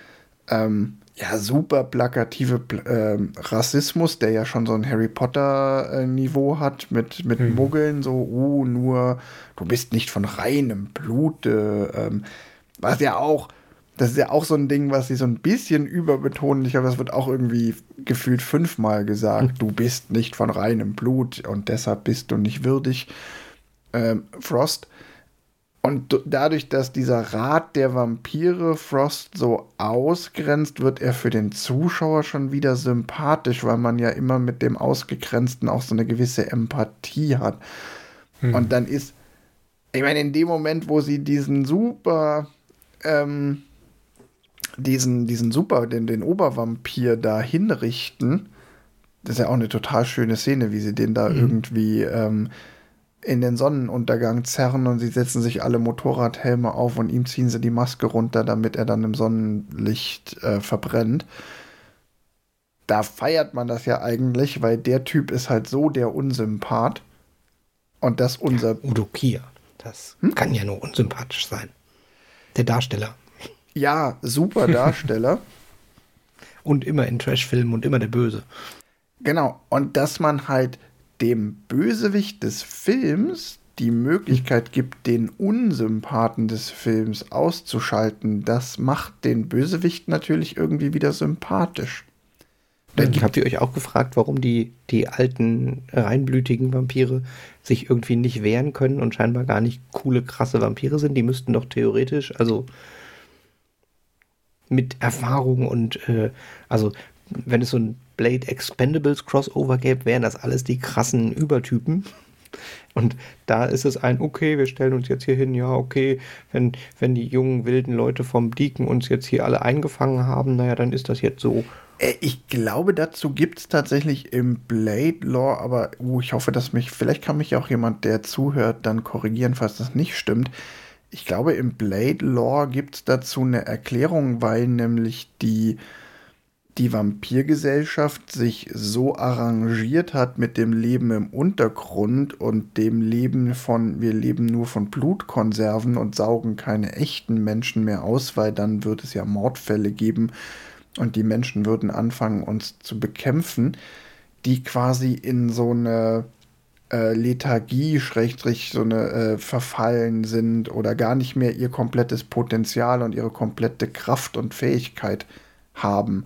ähm, ja super plakative äh, Rassismus, der ja schon so ein Harry Potter äh, Niveau hat mit mit hm. Muggeln so, oh nur du bist nicht von reinem Blute, ähm, was ja auch das ist ja auch so ein Ding, was sie so ein bisschen überbetonen. Ich glaube, das wird auch irgendwie gefühlt fünfmal gesagt. Mhm. Du bist nicht von reinem Blut und deshalb bist du nicht würdig. Ähm, Frost. Und dadurch, dass dieser Rat der Vampire Frost so ausgrenzt, wird er für den Zuschauer schon wieder sympathisch, weil man ja immer mit dem Ausgegrenzten auch so eine gewisse Empathie hat. Mhm. Und dann ist, ich meine, in dem Moment, wo sie diesen super ähm, diesen, diesen Super, den, den Obervampir da hinrichten. Das ist ja auch eine total schöne Szene, wie sie den da mhm. irgendwie ähm, in den Sonnenuntergang zerren und sie setzen sich alle Motorradhelme auf und ihm ziehen sie die Maske runter, damit er dann im Sonnenlicht äh, verbrennt. Da feiert man das ja eigentlich, weil der Typ ist halt so der Unsympath. Und das unser. Udo Kier. Das hm? kann ja nur unsympathisch sein. Der Darsteller. Ja, super Darsteller. und immer in Trashfilmen und immer der Böse. Genau. Und dass man halt dem Bösewicht des Films die Möglichkeit gibt, den Unsympathen des Films auszuschalten, das macht den Bösewicht natürlich irgendwie wieder sympathisch. Dann habt ihr euch auch gefragt, warum die, die alten, reinblütigen Vampire sich irgendwie nicht wehren können und scheinbar gar nicht coole, krasse Vampire sind? Die müssten doch theoretisch, also mit Erfahrung und, äh, also wenn es so ein Blade Expendables Crossover gäbe, wären das alles die krassen Übertypen. Und da ist es ein, okay, wir stellen uns jetzt hier hin, ja, okay, wenn, wenn die jungen wilden Leute vom Deacon uns jetzt hier alle eingefangen haben, naja, dann ist das jetzt so. Äh, ich glaube, dazu gibt es tatsächlich im Blade Lore, aber uh, ich hoffe, dass mich, vielleicht kann mich auch jemand, der zuhört, dann korrigieren, falls das nicht stimmt. Ich glaube, im Blade Lore gibt es dazu eine Erklärung, weil nämlich die die Vampirgesellschaft sich so arrangiert hat mit dem Leben im Untergrund und dem Leben von, wir leben nur von Blutkonserven und saugen keine echten Menschen mehr aus, weil dann wird es ja Mordfälle geben und die Menschen würden anfangen, uns zu bekämpfen, die quasi in so eine äh, Lethargie, Schrägstrich, so eine äh, verfallen sind oder gar nicht mehr ihr komplettes Potenzial und ihre komplette Kraft und Fähigkeit haben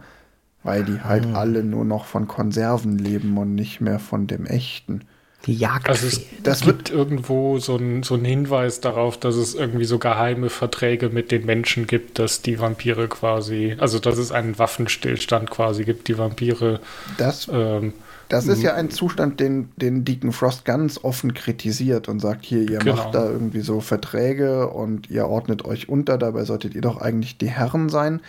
weil die halt mhm. alle nur noch von Konserven leben und nicht mehr von dem echten. Die Jagd. Also es das gibt irgendwo so einen so Hinweis darauf, dass es irgendwie so geheime Verträge mit den Menschen gibt, dass die Vampire quasi, also dass es einen Waffenstillstand quasi gibt, die Vampire. Das, ähm, das ist ja ein Zustand, den, den Deacon Frost ganz offen kritisiert und sagt, hier, ihr genau. macht da irgendwie so Verträge und ihr ordnet euch unter, dabei solltet ihr doch eigentlich die Herren sein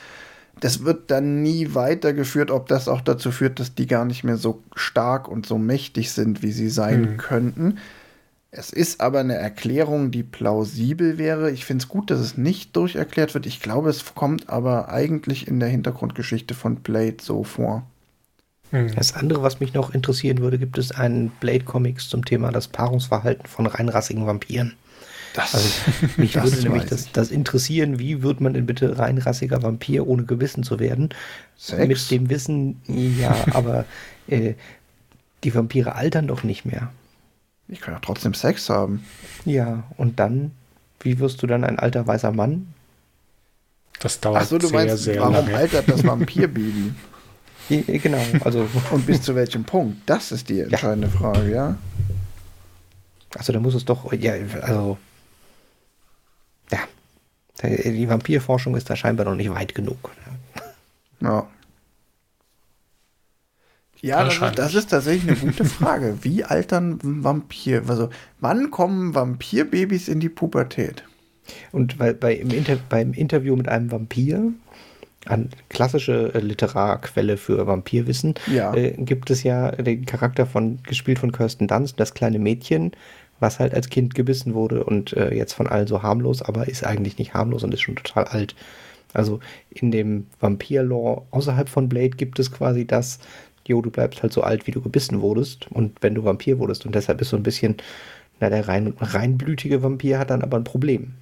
das wird dann nie weitergeführt, ob das auch dazu führt, dass die gar nicht mehr so stark und so mächtig sind, wie sie sein hm. könnten. Es ist aber eine Erklärung, die plausibel wäre. Ich finde es gut, dass es nicht durcherklärt wird. Ich glaube, es kommt aber eigentlich in der Hintergrundgeschichte von Blade so vor. Hm. Das andere, was mich noch interessieren würde, gibt es einen Blade-Comics zum Thema das Paarungsverhalten von reinrassigen Vampiren. Das, also mich das würde nämlich das, das, interessieren, wie wird man denn bitte reinrassiger Vampir, ohne gewissen zu werden? Sex? Mit dem Wissen, ja, aber äh, die Vampire altern doch nicht mehr. Ich kann ja trotzdem Sex haben. Ja, und dann, wie wirst du dann ein alter weißer Mann? Das dauert Achso, du sehr, meinst, sehr warum lange. altert das Vampirbaby? genau, also. Und bis zu welchem Punkt? Das ist die entscheidende ja. Frage, ja? Also da muss es doch, ja, also ja, die Vampirforschung ist da scheinbar noch nicht weit genug. Ja. Ja, das ist, das ist, tatsächlich eine gute Frage. Wie altern Vampir? Also, wann kommen Vampirbabys in die Pubertät? Und bei, bei im Inter, beim Interview mit einem Vampir, eine klassische äh, Literarquelle für Vampirwissen, ja. äh, gibt es ja den Charakter von, gespielt von Kirsten Dunst, das kleine Mädchen, was halt als Kind gebissen wurde und äh, jetzt von allen so harmlos, aber ist eigentlich nicht harmlos und ist schon total alt. Also in dem Vampir-Lore außerhalb von Blade gibt es quasi das, jo, du bleibst halt so alt, wie du gebissen wurdest und wenn du Vampir wurdest und deshalb ist so ein bisschen, na, der rein, reinblütige Vampir hat dann aber ein Problem.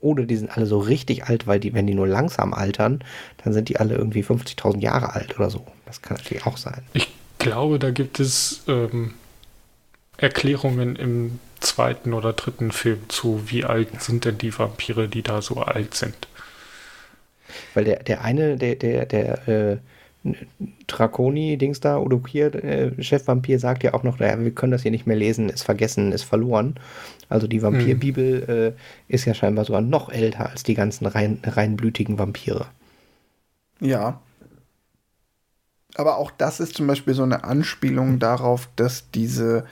Oder die sind alle so richtig alt, weil die, wenn die nur langsam altern, dann sind die alle irgendwie 50.000 Jahre alt oder so. Das kann natürlich auch sein. Ich glaube, da gibt es ähm, Erklärungen im zweiten oder dritten Film zu, wie alt sind denn die Vampire, die da so alt sind. Weil der, der eine, der, der, der äh, Draconi-Dings da, Udokir, äh, Chef-Vampir, sagt ja auch noch, naja, wir können das hier nicht mehr lesen, ist vergessen, ist verloren. Also die Vampirbibel hm. äh, ist ja scheinbar sogar noch älter als die ganzen rein, reinblütigen Vampire. Ja. Aber auch das ist zum Beispiel so eine Anspielung darauf, dass diese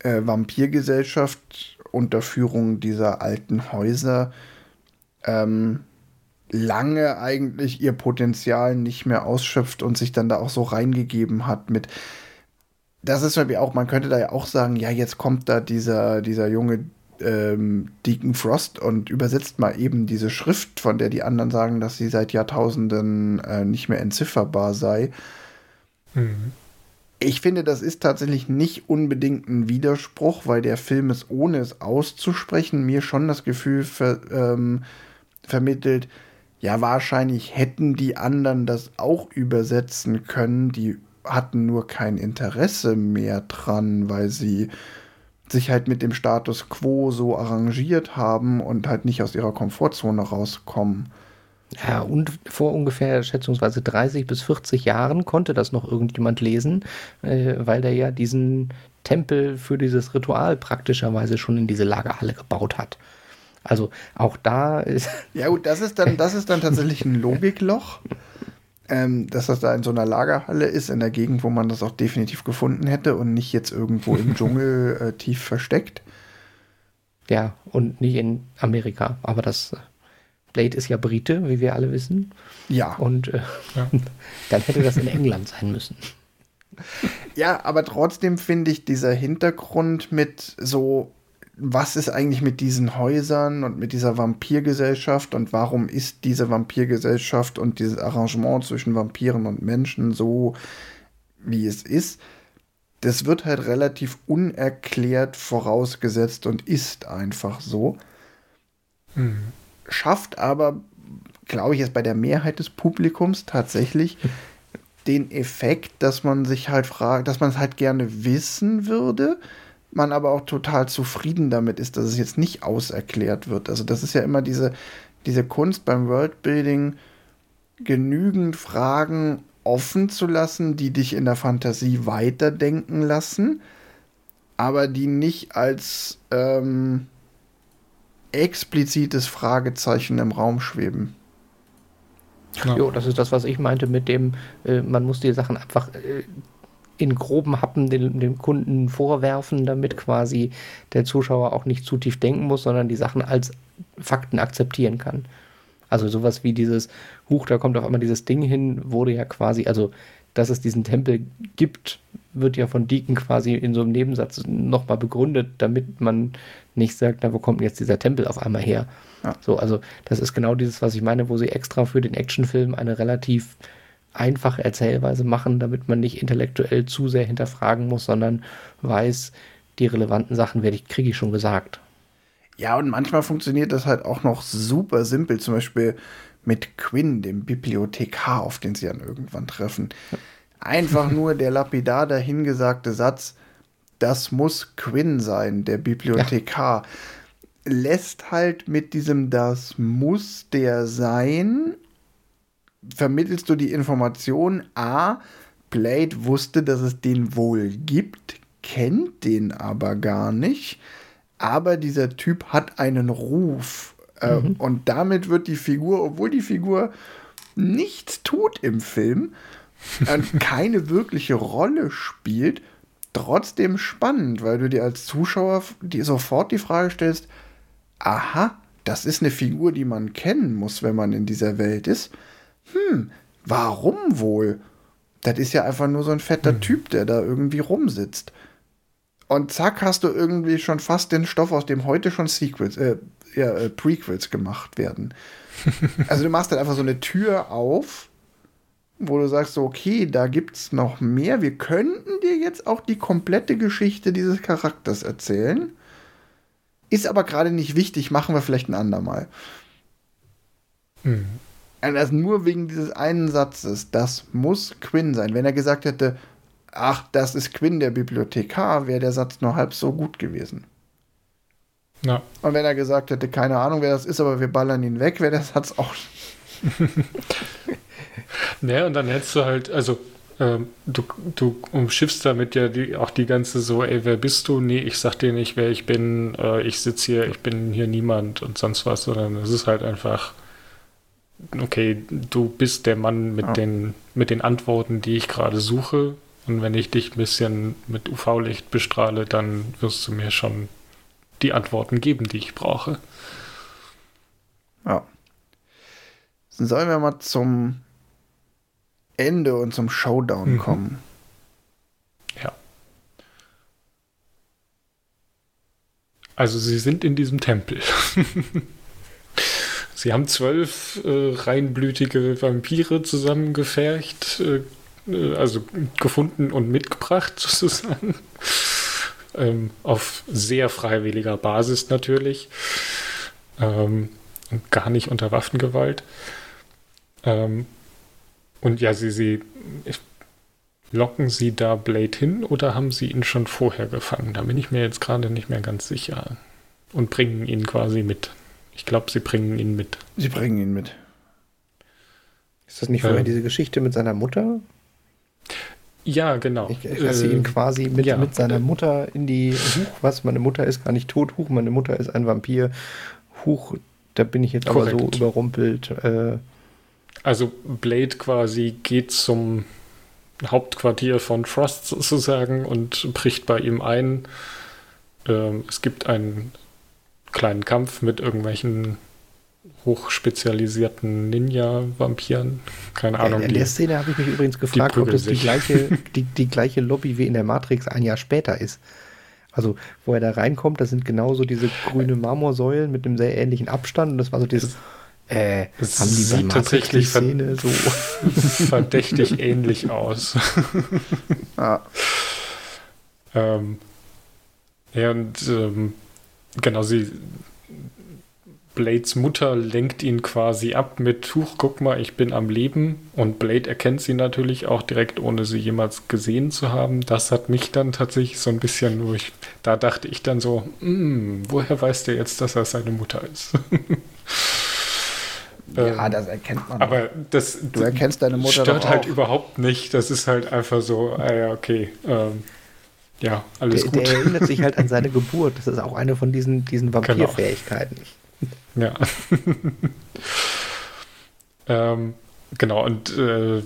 äh, Vampirgesellschaft unter Führung dieser alten Häuser ähm, lange eigentlich ihr Potenzial nicht mehr ausschöpft und sich dann da auch so reingegeben hat mit. Das ist irgendwie auch, man könnte da ja auch sagen, ja, jetzt kommt da dieser, dieser junge ähm, Deacon Frost und übersetzt mal eben diese Schrift, von der die anderen sagen, dass sie seit Jahrtausenden äh, nicht mehr entzifferbar sei. Mhm. Ich finde, das ist tatsächlich nicht unbedingt ein Widerspruch, weil der Film es, ohne es auszusprechen, mir schon das Gefühl ver, ähm, vermittelt, ja, wahrscheinlich hätten die anderen das auch übersetzen können, die hatten nur kein Interesse mehr dran, weil sie sich halt mit dem Status quo so arrangiert haben und halt nicht aus ihrer Komfortzone rauskommen. Ja, und vor ungefähr schätzungsweise 30 bis 40 Jahren konnte das noch irgendjemand lesen, äh, weil der ja diesen Tempel für dieses Ritual praktischerweise schon in diese Lagerhalle gebaut hat. Also auch da ist. Ja, gut, das ist dann, das ist dann tatsächlich ein Logikloch. Ähm, dass das da in so einer Lagerhalle ist, in der Gegend, wo man das auch definitiv gefunden hätte und nicht jetzt irgendwo im Dschungel äh, tief versteckt. Ja, und nicht in Amerika. Aber das Blade ist ja Brite, wie wir alle wissen. Ja. Und äh, ja. dann hätte das in England sein müssen. Ja, aber trotzdem finde ich dieser Hintergrund mit so was ist eigentlich mit diesen Häusern und mit dieser Vampirgesellschaft und warum ist diese Vampirgesellschaft und dieses Arrangement zwischen Vampiren und Menschen so, wie es ist? Das wird halt relativ unerklärt vorausgesetzt und ist einfach so. Mhm. Schafft aber, glaube ich, jetzt bei der Mehrheit des Publikums tatsächlich den Effekt, dass man sich halt fragt, dass man es halt gerne wissen würde man aber auch total zufrieden damit ist, dass es jetzt nicht auserklärt wird. Also das ist ja immer diese, diese Kunst beim Worldbuilding, genügend Fragen offen zu lassen, die dich in der Fantasie weiterdenken lassen, aber die nicht als ähm, explizites Fragezeichen im Raum schweben. Ja. Jo, das ist das, was ich meinte mit dem, äh, man muss die Sachen einfach äh, in groben Happen dem, dem Kunden vorwerfen, damit quasi der Zuschauer auch nicht zu tief denken muss, sondern die Sachen als Fakten akzeptieren kann. Also sowas wie dieses, Huch, da kommt auf einmal dieses Ding hin, wurde ja quasi, also dass es diesen Tempel gibt, wird ja von Deacon quasi in so einem Nebensatz nochmal begründet, damit man nicht sagt, na, wo kommt denn jetzt dieser Tempel auf einmal her? Ja. So, also das ist genau dieses, was ich meine, wo sie extra für den Actionfilm eine relativ einfache Erzählweise machen, damit man nicht intellektuell zu sehr hinterfragen muss, sondern weiß, die relevanten Sachen werde ich, kriege ich schon gesagt. Ja, und manchmal funktioniert das halt auch noch super simpel, zum Beispiel mit Quinn, dem Bibliothekar, auf den sie dann irgendwann treffen. Einfach nur der lapidar dahingesagte Satz, das muss Quinn sein, der Bibliothekar. Ja. Lässt halt mit diesem Das muss der sein vermittelst du die Information, a, Blade wusste, dass es den wohl gibt, kennt den aber gar nicht, aber dieser Typ hat einen Ruf. Äh, mhm. Und damit wird die Figur, obwohl die Figur nichts tut im Film und keine wirkliche Rolle spielt, trotzdem spannend, weil du dir als Zuschauer die sofort die Frage stellst, aha, das ist eine Figur, die man kennen muss, wenn man in dieser Welt ist hm, warum wohl? Das ist ja einfach nur so ein fetter hm. Typ, der da irgendwie rumsitzt. Und zack, hast du irgendwie schon fast den Stoff, aus dem heute schon Sequels, äh, ja, äh, Prequels gemacht werden. also du machst dann einfach so eine Tür auf, wo du sagst, so, okay, da gibt's noch mehr. Wir könnten dir jetzt auch die komplette Geschichte dieses Charakters erzählen. Ist aber gerade nicht wichtig, machen wir vielleicht ein andermal. Mhm. Also nur wegen dieses einen Satzes, das muss Quinn sein. Wenn er gesagt hätte, ach, das ist Quinn, der Bibliothekar, wäre der Satz nur halb so gut gewesen. Ja. Und wenn er gesagt hätte, keine Ahnung, wer das ist, aber wir ballern ihn weg, wäre der Satz auch. naja, und dann hättest du halt, also ähm, du, du umschiffst damit ja die, auch die ganze so, ey, wer bist du? Nee, ich sag dir nicht, wer ich bin, äh, ich sitze hier, ich bin hier niemand und sonst was, sondern es ist halt einfach okay, du bist der Mann mit, ja. den, mit den Antworten, die ich gerade suche. Und wenn ich dich ein bisschen mit UV-Licht bestrahle, dann wirst du mir schon die Antworten geben, die ich brauche. Ja. Sollen wir mal zum Ende und zum Showdown mhm. kommen. Ja. Also sie sind in diesem Tempel. Sie haben zwölf äh, reinblütige Vampire zusammengefercht, äh, äh also gefunden und mitgebracht sozusagen. ähm, auf sehr freiwilliger Basis natürlich. Ähm, und gar nicht unter Waffengewalt. Ähm, und ja, sie, sie locken sie da Blade hin oder haben sie ihn schon vorher gefangen? Da bin ich mir jetzt gerade nicht mehr ganz sicher. Und bringen ihn quasi mit. Ich glaube, sie bringen ihn mit. Sie bringen ihn mit. Ist das nicht vorher ähm, diese Geschichte mit seiner Mutter? Ja, genau. Ich, ich lasse äh, ihn quasi mit, ja. mit seiner Mutter in die Huch, was, meine Mutter ist gar nicht tot, Huch, meine Mutter ist ein Vampir, Huch, da bin ich jetzt Korrekt. aber so überrumpelt. Äh, also Blade quasi geht zum Hauptquartier von Frost sozusagen und bricht bei ihm ein. Ähm, es gibt einen kleinen Kampf mit irgendwelchen hochspezialisierten Ninja-Vampiren. Keine Ahnung. In der Szene habe ich mich übrigens gefragt, ob das die gleiche, die, die gleiche Lobby wie in der Matrix ein Jahr später ist. Also, wo er da reinkommt, da sind genauso diese grüne Marmorsäulen mit einem sehr ähnlichen Abstand. Und das war so dieses. Äh, es haben die sieht tatsächlich Szene so verdächtig ähnlich aus. ah. ähm, ja, und ähm, genau, sie Blades Mutter lenkt ihn quasi ab mit Tuch, guck mal, ich bin am Leben. Und Blade erkennt sie natürlich auch direkt, ohne sie jemals gesehen zu haben. Das hat mich dann tatsächlich so ein bisschen durch. Da dachte ich dann so, hm, woher weiß der jetzt, dass er seine Mutter ist? ja, ähm, das erkennt man. Aber das, du erkennst deine Mutter stört halt überhaupt nicht. Das ist halt einfach so, ah ja, okay. Ähm, ja, alles der, gut. Der erinnert sich halt an seine Geburt. Das ist auch eine von diesen, diesen genau. Vampirfähigkeiten. Genau. Ja. ähm, genau, und äh,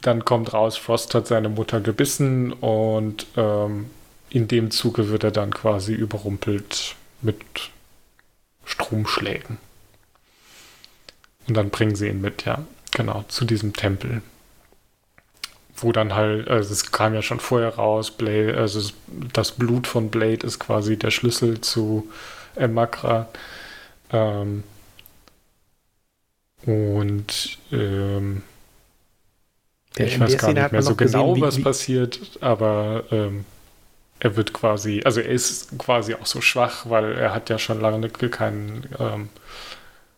dann kommt raus, Frost hat seine Mutter gebissen und ähm, in dem Zuge wird er dann quasi überrumpelt mit Stromschlägen. Und dann bringen sie ihn mit, ja, genau, zu diesem Tempel. Wo dann halt, also es kam ja schon vorher raus, Blade, also das Blut von Blade ist quasi der Schlüssel zu äh, Makra. Ähm, und ähm, ja, ich weiß gar nicht mehr so genau, gesehen, wie, was wie passiert, aber ähm, er wird quasi, also er ist quasi auch so schwach, weil er hat ja schon lange keinen ähm,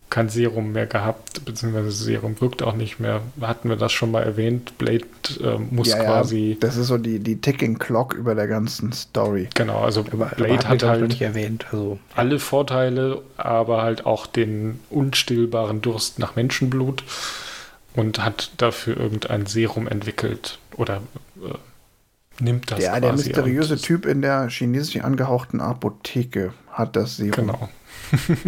kein Serum mehr gehabt, beziehungsweise Serum wirkt auch nicht mehr. Hatten wir das schon mal erwähnt? Blade äh, muss ja, quasi. Ja, das ist so die, die Ticking Clock über der ganzen Story. Genau, also aber, Blade aber hat halt nicht erwähnt, also, alle Vorteile, aber halt auch den unstillbaren Durst nach Menschenblut und hat dafür irgendein Serum entwickelt oder äh, nimmt das. Ja, der mysteriöse Typ in der chinesisch angehauchten Apotheke hat das Serum. Genau.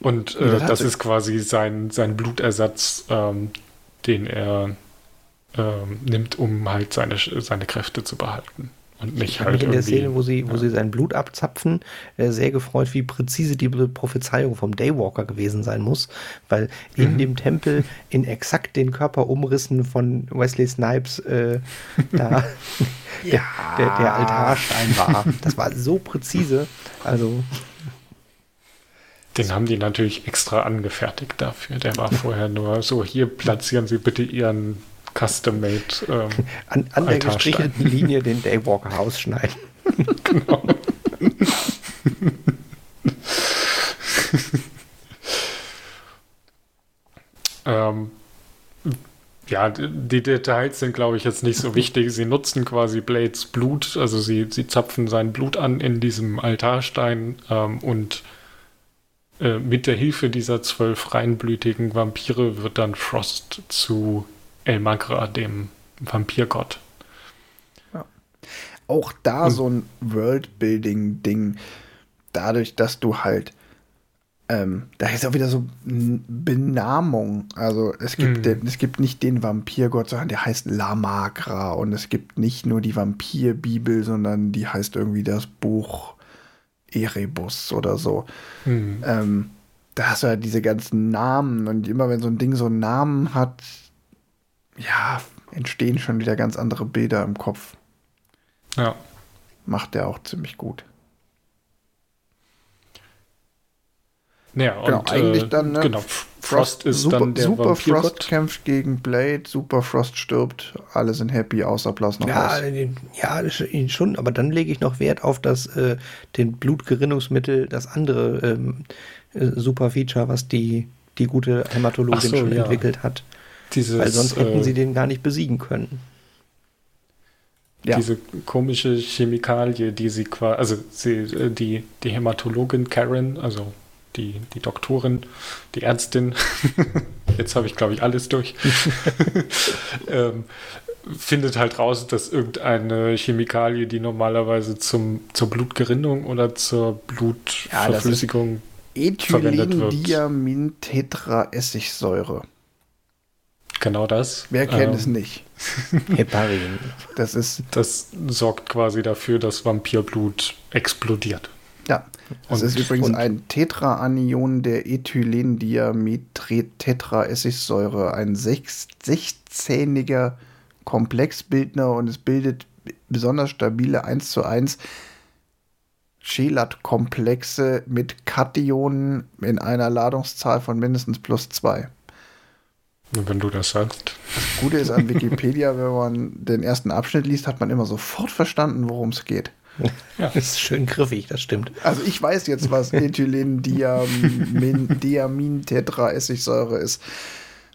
Und äh, das ist quasi sein, sein Blutersatz, ähm, den er ähm, nimmt, um halt seine, seine Kräfte zu behalten. Und nicht ich halt mich in der Szene, wo sie, ja. wo sie sein Blut abzapfen, äh, sehr gefreut, wie präzise die Prophezeiung vom Daywalker gewesen sein muss, weil mhm. in dem Tempel in exakt den Körperumrissen von Wesley Snipes äh, da ja. der, der, der Altarstein war. Das war so präzise. Also den haben die natürlich extra angefertigt dafür. Der war vorher nur so, hier platzieren Sie bitte Ihren Custom-Made ähm, An, an der gestrichelten Linie den Daywalker ausschneiden. genau. ähm, ja, die Details sind, glaube ich, jetzt nicht so wichtig. Sie nutzen quasi Blades Blut, also sie, sie zapfen sein Blut an in diesem Altarstein ähm, und äh, mit der Hilfe dieser zwölf reinblütigen Vampire wird dann Frost zu El Magra, dem Vampirgott. Ja. Auch da Und, so ein Worldbuilding-Ding, dadurch, dass du halt ähm, da ist auch wieder so Benamung. Also es gibt, mm. den, es gibt nicht den Vampirgott, sondern der heißt La Magra. Und es gibt nicht nur die Vampirbibel, sondern die heißt irgendwie das Buch Erebus oder so. Mhm. Ähm, da hast du halt diese ganzen Namen und immer wenn so ein Ding so einen Namen hat, ja, entstehen schon wieder ganz andere Bilder im Kopf. Ja. Macht der auch ziemlich gut. Ja, genau, und, eigentlich äh, dann, ne, genau, Frost ist super, dann der Super Frost kämpft gegen Blade, Super Frost stirbt, alle sind happy, außer Blas noch ja, den, ja, schon, aber dann lege ich noch Wert auf das, äh, den Blutgerinnungsmittel, das andere ähm, äh, Super Feature, was die, die gute Hämatologin so, schon ja. entwickelt hat. Dieses, Weil sonst hätten äh, sie den gar nicht besiegen können. Ja. Diese komische Chemikalie, die sie quasi, also sie, äh, die, die Hämatologin Karen, also die, die Doktorin, die Ärztin, jetzt habe ich glaube ich alles durch, ähm, findet halt raus, dass irgendeine Chemikalie, die normalerweise zum, zur Blutgerinnung oder zur Blutverflüssigung verwendet wird. Ethylendiamin-Tetraessigsäure. genau das. Wer kennt ähm, es nicht? Heparin. Das ist, Das sorgt quasi dafür, dass Vampirblut explodiert. Das Und- ist übrigens ein Tetraanion der Ethylendiamin-Tetraessigsäure, ein sech- sechzähniger Komplexbildner und es bildet besonders stabile 1 zu 1 Chelatkomplexe mit Kationen in einer Ladungszahl von mindestens plus 2. Und wenn du das sagst. Gute ist an Wikipedia, wenn man den ersten Abschnitt liest, hat man immer sofort verstanden, worum es geht. Ja. Das ist schön griffig, das stimmt. Also ich weiß jetzt, was Ethylendiamin-Tetraessigsäure ist.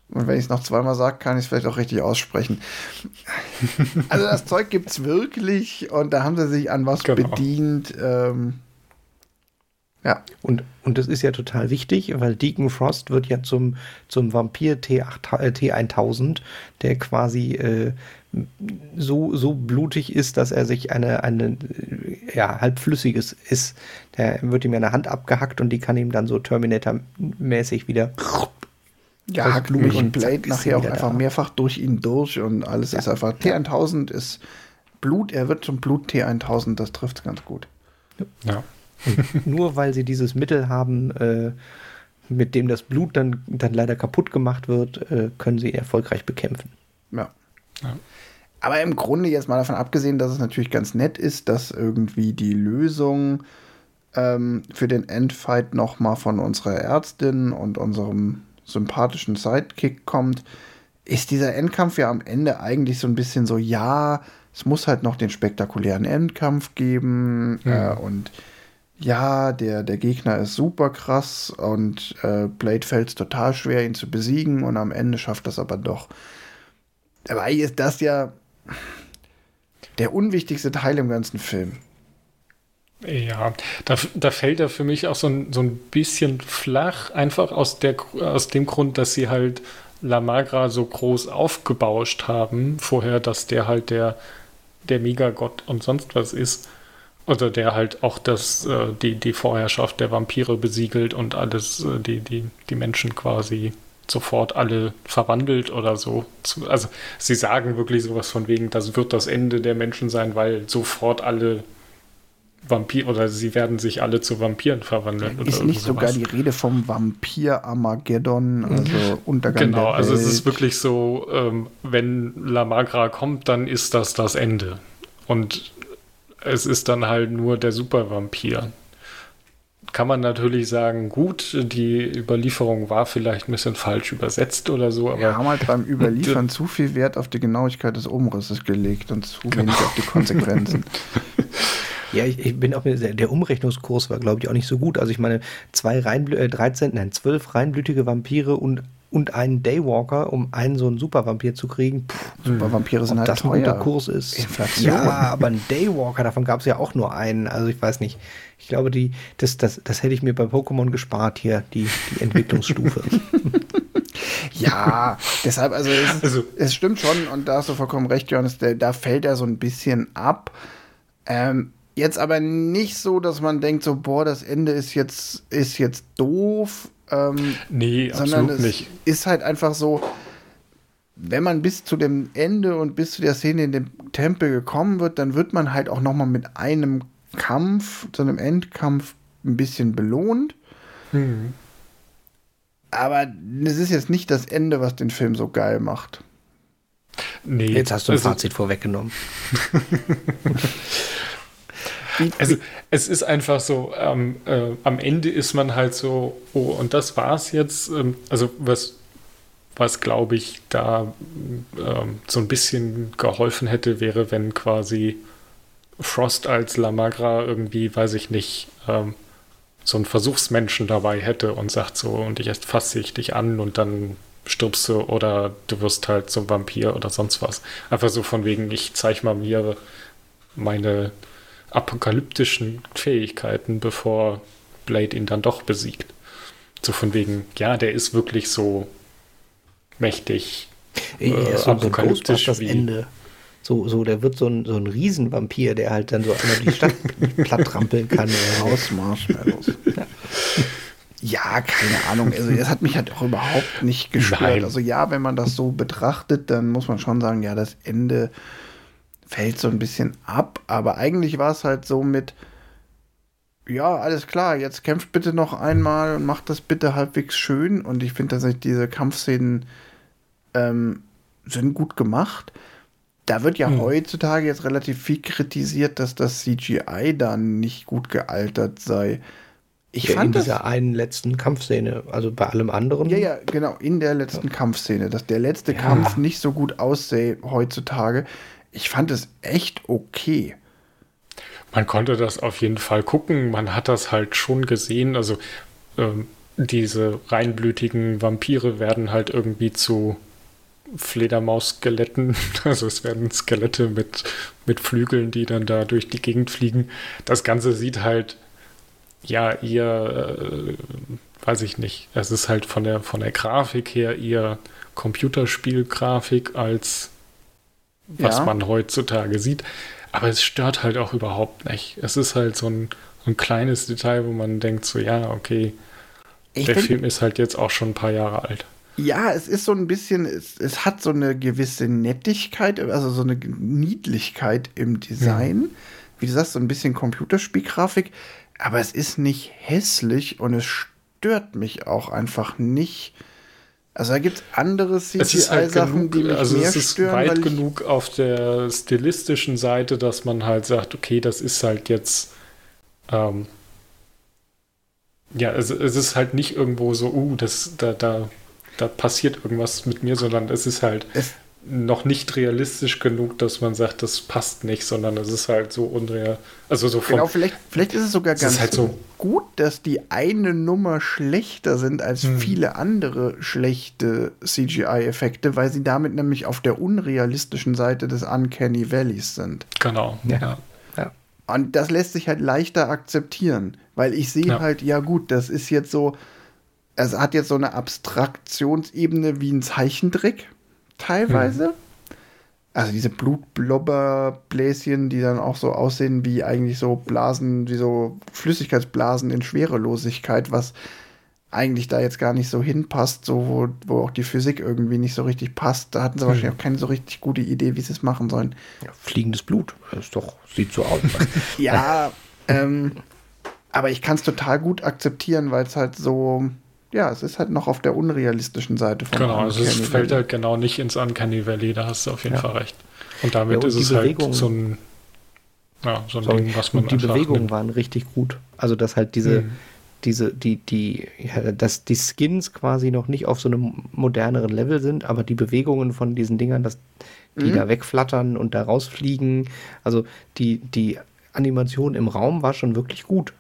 Und wenn ich es noch zweimal sage, kann ich es vielleicht auch richtig aussprechen. Also das Zeug gibt es wirklich und da haben sie sich an was Genau. bedient. Ähm, ja, Und, und das ist ja total wichtig, weil Deacon Frost wird ja zum, zum Vampir T8, äh, T1000, der quasi äh, so, so blutig ist, dass er sich eine, eine ja, halbflüssiges ist. Der wird ihm ja eine Hand abgehackt und die kann ihm dann so Terminator-mäßig wieder. ja hackt mich und Blade ist nachher auch einfach da. mehrfach durch ihn durch und alles ist einfach. T1000 ist Blut, er wird zum Blut T1000, das trifft es ganz gut. Ja. Nur weil sie dieses Mittel haben, äh, mit dem das Blut dann, dann leider kaputt gemacht wird, äh, können sie ihn erfolgreich bekämpfen. Ja. Ja. Aber im Grunde jetzt mal davon abgesehen, dass es natürlich ganz nett ist, dass irgendwie die Lösung ähm, für den Endfight nochmal von unserer Ärztin und unserem sympathischen Sidekick kommt, ist dieser Endkampf ja am Ende eigentlich so ein bisschen so, ja, es muss halt noch den spektakulären Endkampf geben äh, und ja, der, der Gegner ist super krass und äh, Blade fällt es total schwer, ihn zu besiegen und am Ende schafft das aber doch. Dabei ist das ja der unwichtigste Teil im ganzen Film. Ja, da, da fällt er für mich auch so ein, so ein bisschen flach, einfach aus, der, aus dem Grund, dass sie halt La Magra so groß aufgebauscht haben, vorher, dass der halt der, der Megagott und sonst was ist. Oder der halt auch das, äh, die, die Vorherrschaft der Vampire besiegelt und alles, äh, die, die, die Menschen quasi sofort alle verwandelt oder so. Also sie sagen wirklich sowas von wegen, das wird das Ende der Menschen sein, weil sofort alle Vampir oder sie werden sich alle zu Vampiren verwandeln. oder Ist nicht sogar die Rede vom Vampir Armageddon, also Untergang Genau, also es ist wirklich so, ähm, wenn La Magra kommt, dann ist das das Ende. Und es ist dann halt nur der Supervampir. Kann man natürlich sagen, gut, die Überlieferung war vielleicht ein bisschen falsch übersetzt oder so, aber Wir haben halt beim Überliefern zu viel Wert auf die Genauigkeit des Umrisses gelegt und zu wenig auf die Konsequenzen. Ja, ich, ich bin auch mir sehr, der Umrechnungskurs war, glaube ich, auch nicht so gut. Also ich meine, zwei Reinblü äh, 13, nein, zwölf reinblütige Vampire und, und einen Daywalker, um einen so einen Supervampir zu kriegen. Pff, Super Vampire sind ob halt das ein guter teuer. Kurs ist. Inflation. Ja, aber ein Daywalker, davon gab es ja auch nur einen. Also ich weiß nicht. Ich glaube, die, das, das, das hätte ich mir bei Pokémon gespart hier, die, die Entwicklungsstufe. Ja, deshalb, also es, Also- es stimmt schon und da hast du vollkommen recht, Johannes, der, da fällt er so ein bisschen ab. Ähm, jetzt aber nicht so, dass man denkt, so, boah, das Ende ist jetzt, ist jetzt doof. Ähm, nee, sondern absolut es nicht. ist halt einfach so, wenn man bis zu dem Ende und bis zu der Szene in dem Tempel gekommen wird, dann wird man halt auch noch mal mit einem Kampf, zu einem Endkampf ein bisschen belohnt. Hm. Aber es ist jetzt nicht das Ende, was den Film so geil macht. Nee, Jetzt hast du ein Fazit vorweggenommen. Also es ist einfach so, ähm, äh, am Ende ist man halt so, oh, und das war's jetzt. Ähm, also was, was glaube ich da ähm, so ein bisschen geholfen hätte, wäre, wenn quasi Frost als Lamagra irgendwie, weiß ich nicht, ähm, so einen Versuchsmenschen dabei hätte und sagt so, und ich jetzt fasse ich dich an und dann stirbst du oder du wirst halt zum Vampir oder sonst was. Einfach so von wegen, ich zeige mal mir meine apokalyptischen Fähigkeiten, bevor Blade ihn dann doch besiegt. So von wegen, ja, der ist wirklich so mächtig. Äh, so apokalyptisch das Ende. So, so, der wird so ein, so ein Riesenvampir, der halt dann so einmal die Stadt platt trampeln kann. Aus Marshmallows. Ja. Ja, keine Ahnung. Also das hat mich halt auch überhaupt nicht gestört. Nein. Also ja, wenn man das so betrachtet, dann muss man schon sagen, ja, das Ende fällt so ein bisschen ab. Aber eigentlich war es halt so mit, ja, alles klar, jetzt kämpft bitte noch einmal und macht das bitte halbwegs schön. Und ich finde tatsächlich, diese Kampfszenen ähm, sind gut gemacht. Da wird ja hm. heutzutage jetzt relativ viel kritisiert, dass das CGI dann nicht gut gealtert sei. Ich ja, fand in dieser das, einen letzten Kampfszene, also bei allem anderen. Ja, ja, genau, in der letzten ja. Kampfszene, dass der letzte ja. Kampf nicht so gut aussähe heutzutage. Ich fand es echt okay. Man konnte das auf jeden Fall gucken. Man hat das halt schon gesehen. Also ähm, diese reinblütigen Vampire werden halt irgendwie zu Fledermaus-Skeletten. Also es werden Skelette mit, mit Flügeln, die dann da durch die Gegend fliegen. Das Ganze sieht halt ja eher, äh, weiß ich nicht. Es ist halt von der, von der Grafik her eher Computerspielgrafik als was ja. man heutzutage sieht. Aber es stört halt auch überhaupt nicht. Es ist halt so ein, ein kleines Detail, wo man denkt, so ja, okay, ich der Film ist halt jetzt auch schon ein paar Jahre alt. Ja, es ist so ein bisschen, es, es hat so eine gewisse Nettigkeit, also so eine Niedlichkeit im Design. Ja. Wie du sagst, so ein bisschen Computerspielgrafik aber es ist nicht hässlich und es stört mich auch einfach nicht. Also da gibt es andere CGI-Sachen, halt die mich also mehr es ist stören. weit genug auf der stilistischen Seite, dass man halt sagt, okay, das ist halt jetzt ähm, ja, es, es ist halt nicht irgendwo so, uh, das, da, da, da passiert irgendwas mit mir, sondern es ist halt, es, noch nicht realistisch genug, dass man sagt, das passt nicht, sondern es ist halt so unreal. Also so von, Genau, vielleicht, vielleicht ist es sogar ganz halt so gut, dass die eine Nummer schlechter sind als hm. viele andere schlechte CGI-Effekte, weil sie damit nämlich auf der unrealistischen Seite des Uncanny Valleys sind. Genau, ja. ja. Und das lässt sich halt leichter akzeptieren, weil ich sehe ja. halt, ja gut, das ist jetzt so, es hat jetzt so eine Abstraktionsebene wie ein Zeichentrick teilweise. Hm. Also diese Blutblobberbläschen, die dann auch so aussehen wie eigentlich so Blasen, wie so Flüssigkeitsblasen in Schwerelosigkeit, was eigentlich da jetzt gar nicht so hinpasst, so wo, wo auch die Physik irgendwie nicht so richtig passt. Da hatten sie hm. wahrscheinlich auch keine so richtig gute Idee, wie sie es machen sollen. Ja, fliegendes Blut, das ist doch, sieht so aus. ja, ähm, aber ich kann es total gut akzeptieren, weil es halt so, ja, es ist halt noch auf der unrealistischen Seite von Genau, also es fällt halt genau nicht ins Uncanny Valley, da hast du auf jeden ja. Fall recht. Und damit ja, und ist es halt Bewegung, halt so ein, ja, so ein Ding, was man und Die Bewegungen waren richtig gut. Also, dass halt diese, mhm. diese, die, die, ja, dass die Skins quasi noch nicht auf so einem moderneren Level sind, aber die Bewegungen von diesen Dingern, dass die mhm. da wegflattern und da rausfliegen, also die, die Animation im Raum war schon wirklich gut.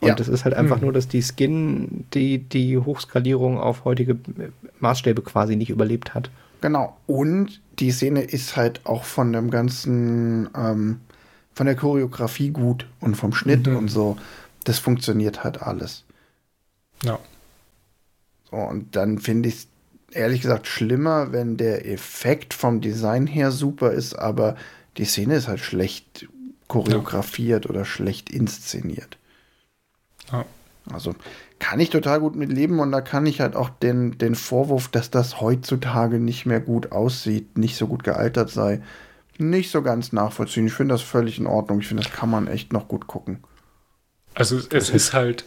Und ja. es ist halt einfach mhm. nur, dass die Skin die, die Hochskalierung auf heutige Maßstäbe quasi nicht überlebt hat. Genau. Und die Szene ist halt auch von dem ganzen, ähm, von der Choreografie gut und vom Schnitt mhm. und so. Das funktioniert halt alles. Ja. So, und dann finde ich es ehrlich gesagt schlimmer, wenn der Effekt vom Design her super ist, aber die Szene ist halt schlecht choreografiert ja. oder schlecht inszeniert. Ja. Also kann ich total gut mit leben und da kann ich halt auch den, den Vorwurf, dass das heutzutage nicht mehr gut aussieht, nicht so gut gealtert sei, nicht so ganz nachvollziehen. Ich finde das völlig in Ordnung. Ich finde, das kann man echt noch gut gucken. Also es ist halt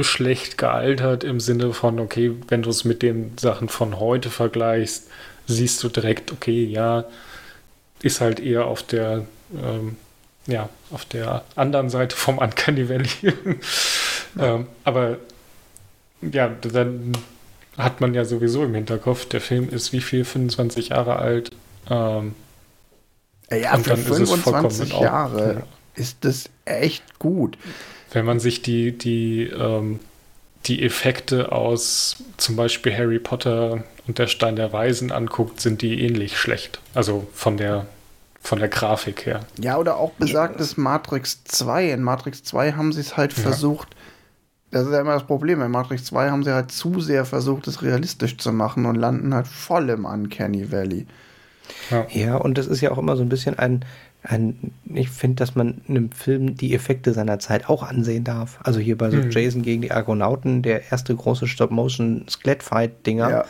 schlecht gealtert im Sinne von, okay, wenn du es mit den Sachen von heute vergleichst, siehst du direkt, okay, ja, ist halt eher auf der ähm, ja, auf der anderen Seite vom Uncanny Valley. ähm, aber ja, dann hat man ja sowieso im Hinterkopf, der Film ist wie viel, 25 Jahre alt. Ähm, ja, für 25 Jahre auch, ja. ist das echt gut. Wenn man sich die, die ähm, die Effekte aus zum Beispiel Harry Potter und der Stein der Weisen anguckt, sind die ähnlich schlecht. Also von der, von der Grafik her. Ja, oder auch besagtes Matrix 2. In Matrix 2 haben sie es halt ja. versucht, das ist ja immer das Problem. In Matrix 2 haben sie halt zu sehr versucht, es realistisch zu machen und landen halt voll im Uncanny Valley. Ja, ja und das ist ja auch immer so ein bisschen ein, ein ich finde, dass man einem Film die Effekte seiner Zeit auch ansehen darf. Also hier bei so hm. Jason gegen die Argonauten, der erste große Stop-Motion-Skelett-Fight-Dinger. Ja.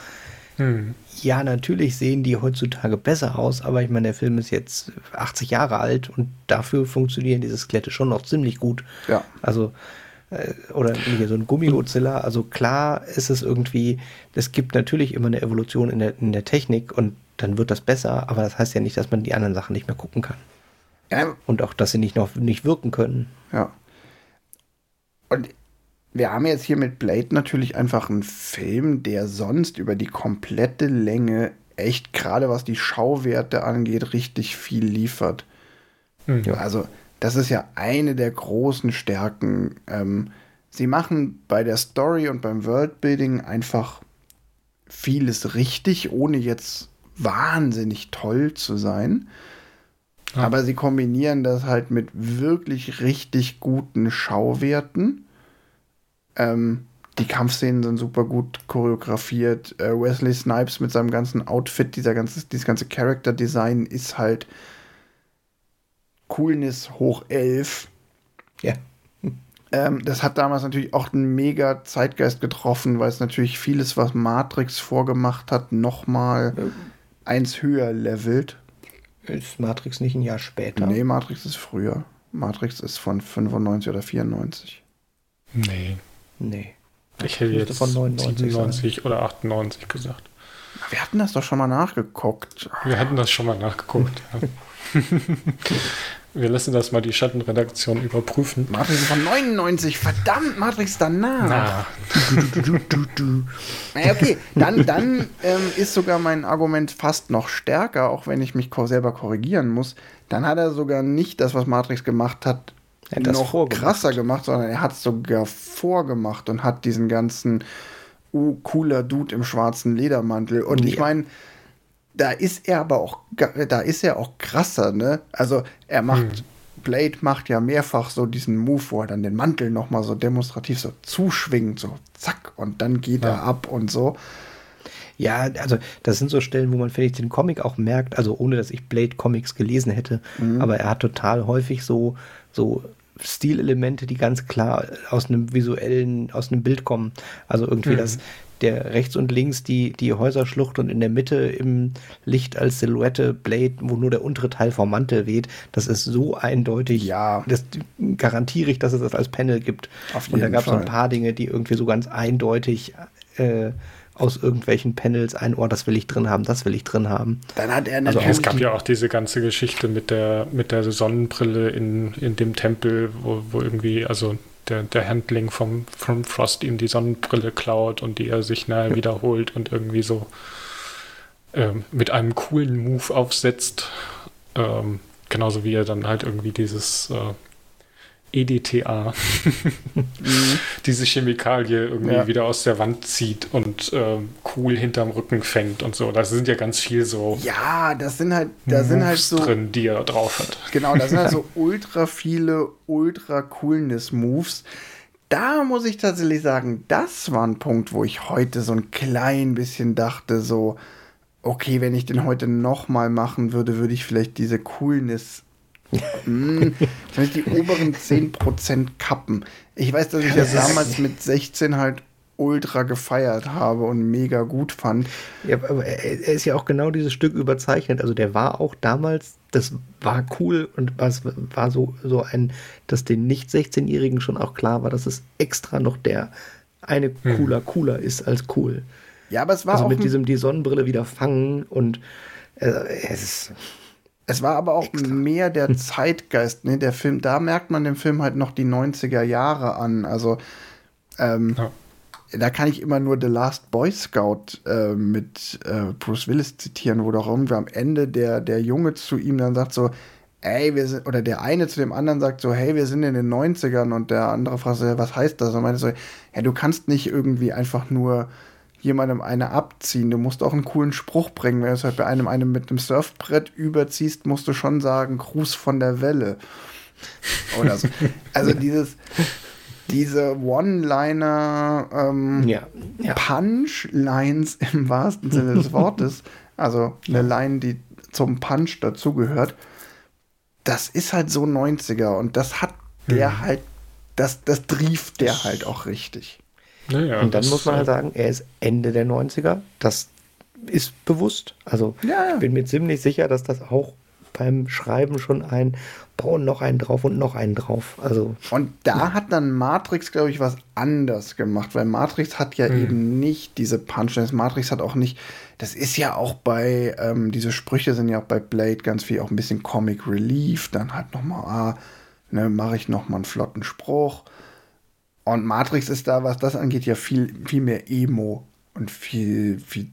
Hm. ja, natürlich sehen die heutzutage besser aus, aber ich meine, der Film ist jetzt 80 Jahre alt und dafür funktionieren diese Skelette schon noch ziemlich gut. Ja. Also äh, oder hier so ein Gummi-Godzilla. Also klar ist es irgendwie, es gibt natürlich immer eine Evolution in der, in der Technik und dann wird das besser, aber das heißt ja nicht, dass man die anderen Sachen nicht mehr gucken kann. Ja. Und auch, dass sie nicht noch nicht wirken können. Ja. Und wir haben jetzt hier mit Blade natürlich einfach einen Film, der sonst über die komplette Länge echt, gerade was die Schauwerte angeht, richtig viel liefert. Mhm. Also das ist ja eine der großen Stärken. Ähm, sie machen bei der Story und beim Worldbuilding einfach vieles richtig, ohne jetzt wahnsinnig toll zu sein. Ja. Aber sie kombinieren das halt mit wirklich richtig guten Schauwerten. Ähm, die Kampfszenen sind super gut choreografiert. Äh, Wesley Snipes mit seinem ganzen Outfit, dieser ganze, dieses ganze Character Design ist halt Coolness hoch 11. Ja. Ähm, das hat damals natürlich auch einen mega Zeitgeist getroffen, weil es natürlich vieles, was Matrix vorgemacht hat, nochmal ja. eins höher levelt. Ist Matrix nicht ein Jahr später? Nee, Matrix ist früher. Matrix ist von 95 oder 94. Nee. Nee. Ich hätte jetzt von 99 97 sein. oder 98 gesagt. Wir hatten das doch schon mal nachgeguckt. Wir hatten das schon mal nachgeguckt, ja. Wir lassen das mal die Schattenredaktion überprüfen. Matrix von 99, verdammt, Matrix danach. Na. Naja, okay, dann, dann ähm, ist sogar mein Argument fast noch stärker, auch wenn ich mich selber korrigieren muss. Dann hat er sogar nicht das, was Matrix gemacht hat, noch vorgemacht. krasser gemacht, sondern er hat es sogar vorgemacht und hat diesen ganzen uh, cooler Dude im schwarzen Ledermantel. Und ja. ich meine, da ist er aber auch, da ist er auch krasser, ne? Also er macht, hm. Blade macht ja mehrfach so diesen Move, wo er dann den Mantel nochmal so demonstrativ so zuschwingt, so zack, und dann geht ja. er ab und so. Ja, also das sind so Stellen, wo man vielleicht den Comic auch merkt, also ohne dass ich Blade Comics gelesen hätte, mhm. aber er hat total häufig so, so Stilelemente, die ganz klar aus einem visuellen, aus einem Bild kommen. Also irgendwie mhm. das, der rechts und links die, die Häuserschlucht und in der Mitte im Licht als Silhouette Blade, wo nur der untere Teil vom Mantel weht. Das ist so eindeutig. Ja. Das garantiere ich, dass es das als Panel gibt. Auf jeden und da gab es ein paar Dinge, die irgendwie so ganz eindeutig äh, aus irgendwelchen Panels ein, oh, das will ich drin haben, das will ich drin haben. Dann hat er also Es gab ja auch diese ganze Geschichte mit der, mit der Sonnenbrille in, in dem Tempel, wo, wo irgendwie, also der, der Handling vom, vom Frost ihm die Sonnenbrille klaut und die er sich nahe wiederholt und irgendwie so ähm, mit einem coolen Move aufsetzt. Ähm, genauso wie er dann halt irgendwie dieses äh, EDTA, mhm. diese Chemikalie irgendwie ja. wieder aus der Wand zieht und äh, cool hinterm Rücken fängt und so. Das sind ja ganz viel so. Ja, das sind halt, da Moves sind halt so drin, die er drauf hat. Genau, da sind halt so ultra viele ultra Coolness Moves. Da muss ich tatsächlich sagen, das war ein Punkt, wo ich heute so ein klein bisschen dachte, so, okay, wenn ich den heute nochmal machen würde, würde ich vielleicht diese Coolness hm, die oberen 10% kappen. Ich weiß, dass ich das damals mit 16 halt ultra gefeiert habe und mega gut fand. Ja, aber er ist ja auch genau dieses Stück überzeichnet. Also der war auch damals, das war cool und es war so, so ein, dass den Nicht-16-Jährigen schon auch klar war, dass es extra noch der eine hm. cooler, hm. cooler ist als cool. Ja, aber es war also auch mit diesem die Sonnenbrille wieder fangen und äh, es ist es war aber auch Extra. mehr der Zeitgeist, ne? Der Film, da merkt man dem Film halt noch die 90er Jahre an. Also, ähm, ja. da kann ich immer nur The Last Boy Scout äh, mit äh, Bruce Willis zitieren, wo doch irgendwie am Ende der, der Junge zu ihm dann sagt so, ey, wir sind, oder der eine zu dem anderen sagt so, hey, wir sind in den 90ern und der andere fragt so, was heißt das? Und meinte so, ja, du kannst nicht irgendwie einfach nur jemandem eine abziehen. Du musst auch einen coolen Spruch bringen. Wenn du es halt bei einem, einem mit einem Surfbrett überziehst, musst du schon sagen, Gruß von der Welle. Oder so. Also dieses, diese One-Liner ähm, Ja, ja. Punchlines im wahrsten Sinne des Wortes, also eine Line, die zum Punch dazugehört, das ist halt so 90er und das hat der halt, das, das trieft der halt auch richtig. Naja, Und dann muss man halt äh, sagen, er ist Ende der 90er. Das ist bewusst. Also Ja, ich bin mir ziemlich sicher, dass das auch beim Schreiben schon ein bauen noch einen drauf und noch einen drauf. Also Und da hat dann Matrix, glaube ich, was anders gemacht, weil Matrix hat ja eben nicht diese Punchlines. Matrix hat auch nicht, das ist ja auch bei, ähm, diese Sprüche sind ja auch bei Blade ganz viel auch ein bisschen Comic Relief, dann halt nochmal, ah, ne, mache ich nochmal einen flotten Spruch. Und Matrix ist da, was das angeht, ja viel, viel mehr Emo und viel, viel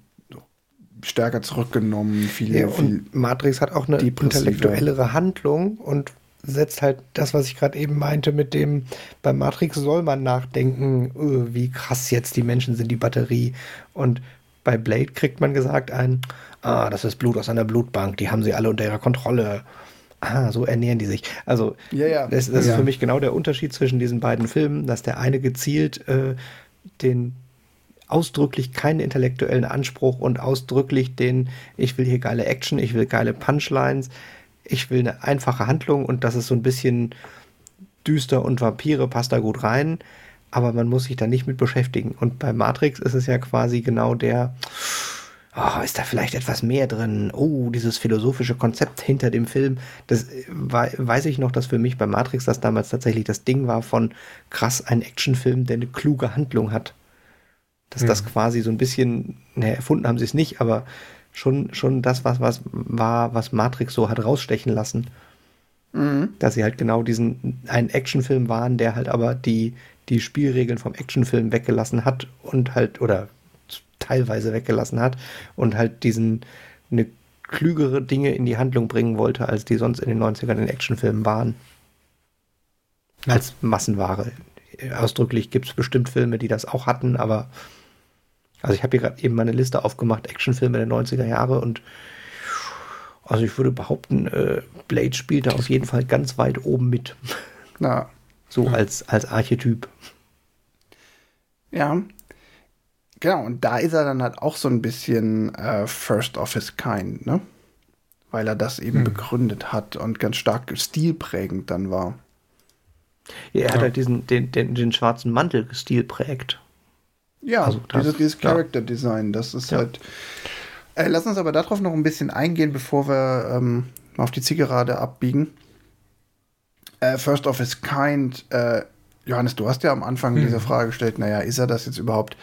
stärker zurückgenommen, viel, Ja, viel Matrix hat auch eine intellektuellere Handlung und setzt halt das, was ich gerade eben meinte, mit dem, bei Matrix soll man nachdenken, öh, wie krass jetzt die Menschen sind, die Batterie. Und bei Blade kriegt man gesagt ein, ah, das ist Blut aus einer Blutbank, die haben sie alle unter ihrer Kontrolle. Ah, so ernähren die sich. Also, Ja, ja. das, das Ja. ist für mich genau der Unterschied zwischen diesen beiden Filmen, dass der eine gezielt äh, den ausdrücklich keinen intellektuellen Anspruch und ausdrücklich den, ich will hier geile Action, ich will geile Punchlines, ich will eine einfache Handlung und das ist so ein bisschen düster und Vampire passt da gut rein, aber man muss sich da nicht mit beschäftigen. Und bei Matrix ist es ja quasi genau der, oh, ist da vielleicht etwas mehr drin? Oh, dieses philosophische Konzept hinter dem Film. Das äh, wei- weiß ich noch, dass für mich bei Matrix das damals tatsächlich das Ding war von krass ein Actionfilm, der eine kluge Handlung hat. Dass das quasi so ein bisschen, ne, erfunden haben sie es nicht, aber schon, schon das, was, was war, was Matrix so hat rausstechen lassen. Dass sie halt genau diesen, einen Actionfilm waren, der halt aber die, die Spielregeln vom Actionfilm weggelassen hat und halt, oder teilweise weggelassen hat und halt diesen, eine klügere Dinge in die Handlung bringen wollte, als die sonst in den 90ern in Actionfilmen waren. Als Massenware. Ausdrücklich gibt es bestimmt Filme, die das auch hatten, aber also ich habe hier gerade eben meine Liste aufgemacht, Actionfilme der 90er Jahre und also ich würde behaupten, äh, Blade spielt da auf jeden Fall ganz weit oben mit. Na, So als, als Archetyp. Ja. Genau, und da ist er dann halt auch so ein bisschen äh, First of his kind, ne? Weil er das eben begründet hat und ganz stark stilprägend dann war. Ja, er hat Ja. halt diesen, den, den, den schwarzen Mantelstil prägt. Ja, Also das- dieses, dieses. Character Design, das ist Ja. halt. Äh, lass uns aber darauf noch ein bisschen eingehen, bevor wir ähm, mal auf die Zielgerade abbiegen. Äh, First of his kind, äh, Johannes, du hast ja am Anfang diese Frage gestellt, naja, ist er das jetzt überhaupt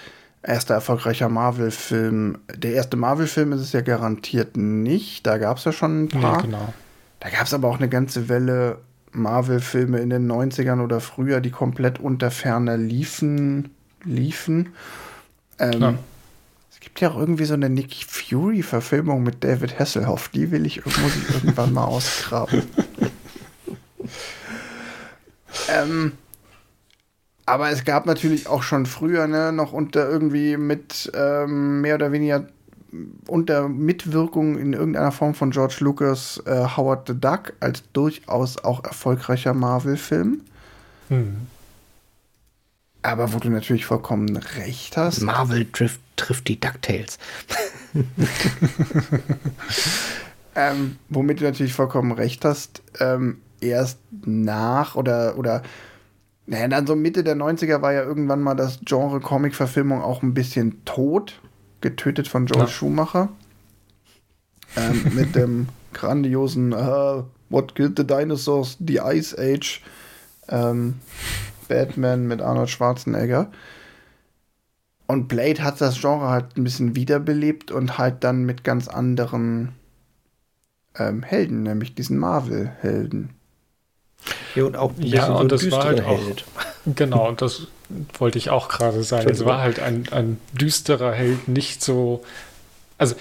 erster erfolgreicher Marvel-Film? Der erste Marvel-Film ist es ja garantiert nicht, da gab es ja schon ein paar. Nee, genau. Da gab es aber auch eine ganze Welle Marvel-Filme in den 90ern oder früher, die komplett unter Ferner liefen. liefen. Ähm, Ja. Es gibt ja auch irgendwie so eine Nick Fury-Verfilmung mit David Hasselhoff. Die will ich, muss ich irgendwann mal ausgraben. ähm, aber es gab natürlich auch schon früher, ne, noch unter irgendwie mit ähm, mehr oder weniger unter Mitwirkung in irgendeiner Form von George Lucas äh, Howard the Duck als durchaus auch erfolgreicher Marvel-Film. Hm. Aber wo du natürlich vollkommen recht hast. Marvel trifft, trifft die DuckTales. Ähm, womit du natürlich vollkommen recht hast, ähm, erst nach oder, oder naja, dann so Mitte der 90er war ja irgendwann mal das Genre Comic-Verfilmung auch ein bisschen tot, getötet von Joel Ja. Schumacher. Ähm, mit dem grandiosen äh, What Killed the Dinosaurs? The Ice Age. Ähm, Batman mit Arnold Schwarzenegger. Und Blade hat das Genre halt ein bisschen wiederbelebt und halt dann mit ganz anderen ähm, Helden, nämlich diesen Marvel-Helden. Ja, und auch ein Ja, bisschen so und das düstere war halt auch- Held. Genau, und das wollte ich auch gerade sagen. Es war halt ein, ein düsterer Held, nicht so. Also,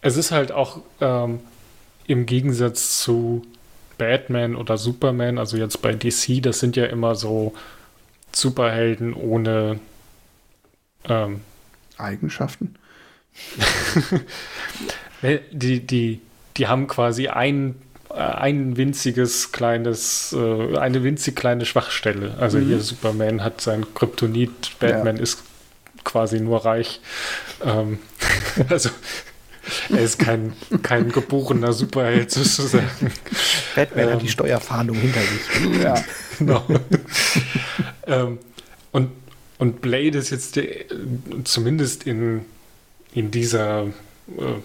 es ist halt auch ähm, im Gegensatz zu Batman oder Superman, also jetzt bei DC, das sind ja immer so Superhelden ohne ähm, Eigenschaften. die, die, die haben quasi ein, äh, ein winziges kleines, äh, eine winzig kleine Schwachstelle. Also mhm. hier Superman hat sein Kryptonit, Batman ja. ist quasi nur reich. Ähm, also er ist kein, kein geborener Superheld sozusagen. Batman ähm, hat die Steuerfahndung hinter sich. Ja, genau. ähm, und, und Blade ist jetzt der, zumindest in, in dieser, äh,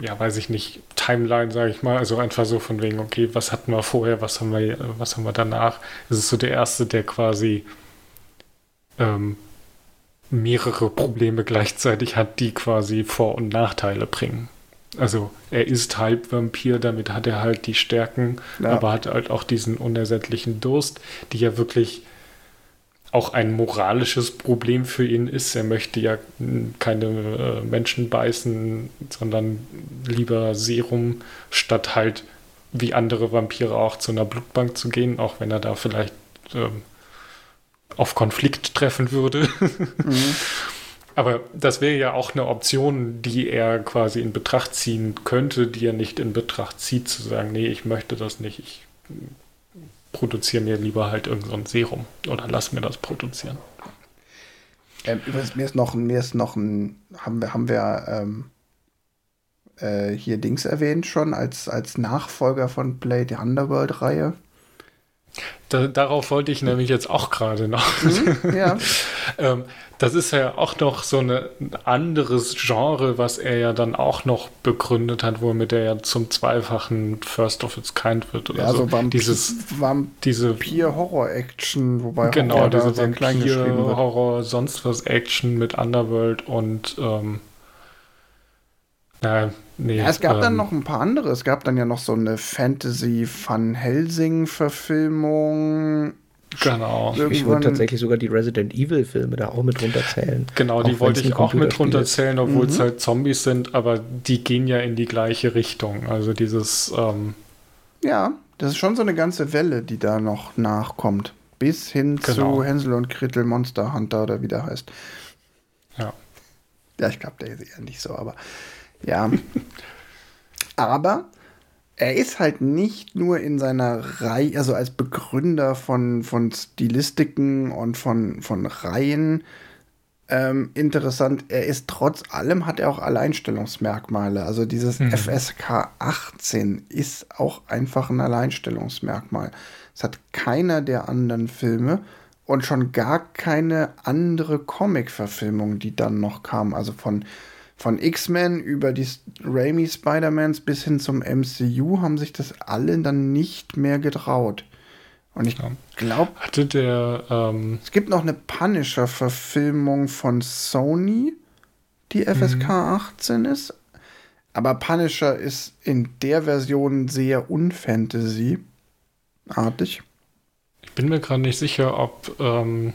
ja, weiß ich nicht, Timeline, sage ich mal, also einfach so von wegen, okay, was hatten wir vorher, was haben wir, was haben wir danach? Es ist so der Erste, der quasi ähm, mehrere Probleme gleichzeitig hat, die quasi Vor- und Nachteile bringen. Also er ist halb Vampir, damit hat er halt die Stärken, ja. aber hat halt auch diesen unersättlichen Durst, die ja wirklich auch ein moralisches Problem für ihn ist. Er möchte ja keine äh, Menschen beißen, sondern lieber Serum, statt halt wie andere Vampire auch zu einer Blutbank zu gehen, auch wenn er da vielleicht ähm, auf Konflikt treffen würde. Mhm. Aber das wäre ja auch eine Option, die er quasi in Betracht ziehen könnte, die er nicht in Betracht zieht, zu sagen, nee, ich möchte das nicht, ich produziere mir lieber halt irgendein so Serum oder lass mir das produzieren. Ähm, übrigens, mir ist noch, mir ist noch ein, haben wir, haben wir ähm, äh, hier Dings erwähnt schon als, als Nachfolger von Play, die Underworld-Reihe. Da, darauf wollte ich nämlich jetzt auch gerade noch. Mhm, ja. ähm, das ist ja auch noch so ein anderes Genre, was er ja dann auch noch begründet hat, womit er ja zum zweifachen First of its Kind wird. Oder ja, so. Vampir, Dieses, Vampir Horror Action, wobei genau, Horror diese Vampir Horror, sonst was Action mit Underworld und ähm, ja, nee, ja, es gab ähm, dann noch ein paar andere. Es gab dann ja noch so eine Fantasy Van Helsing-Verfilmung. Genau. Irgendwann ich würde tatsächlich sogar die Resident Evil-Filme da auch mit runterzählen. Genau, die wollte ich auch mit runterzählen, obwohl mhm. es halt Zombies sind, aber die gehen ja in die gleiche Richtung. Also dieses. Ähm ja, das ist schon so eine ganze Welle, die da noch nachkommt. Bis hin genau. zu Hänsel und Gretel Monster Hunter oder wie der heißt. Ja. Ja, ich glaube, der ist eher nicht so, aber. Ja. Aber er ist halt nicht nur in seiner Reihe, also als Begründer von, von Stilistiken und von, von Reihen ähm, interessant. Er ist trotz allem, hat er auch Alleinstellungsmerkmale. Also dieses mhm. FSK 18 ist auch einfach ein Alleinstellungsmerkmal. Es hat keiner der anderen Filme und schon gar keine andere Comic-Verfilmung, die dann noch kam. Also von von X-Men über die Raimi Spider-Mans bis hin zum MCU haben sich das alle dann nicht mehr getraut. Und ich ja. glaube. Hatte der. Ähm es gibt noch eine Punisher-Verfilmung von Sony, die FSK mhm. 18 ist. Aber Punisher ist in der Version sehr unfantasy-artig. Ich bin mir gerade nicht sicher, ob. Ähm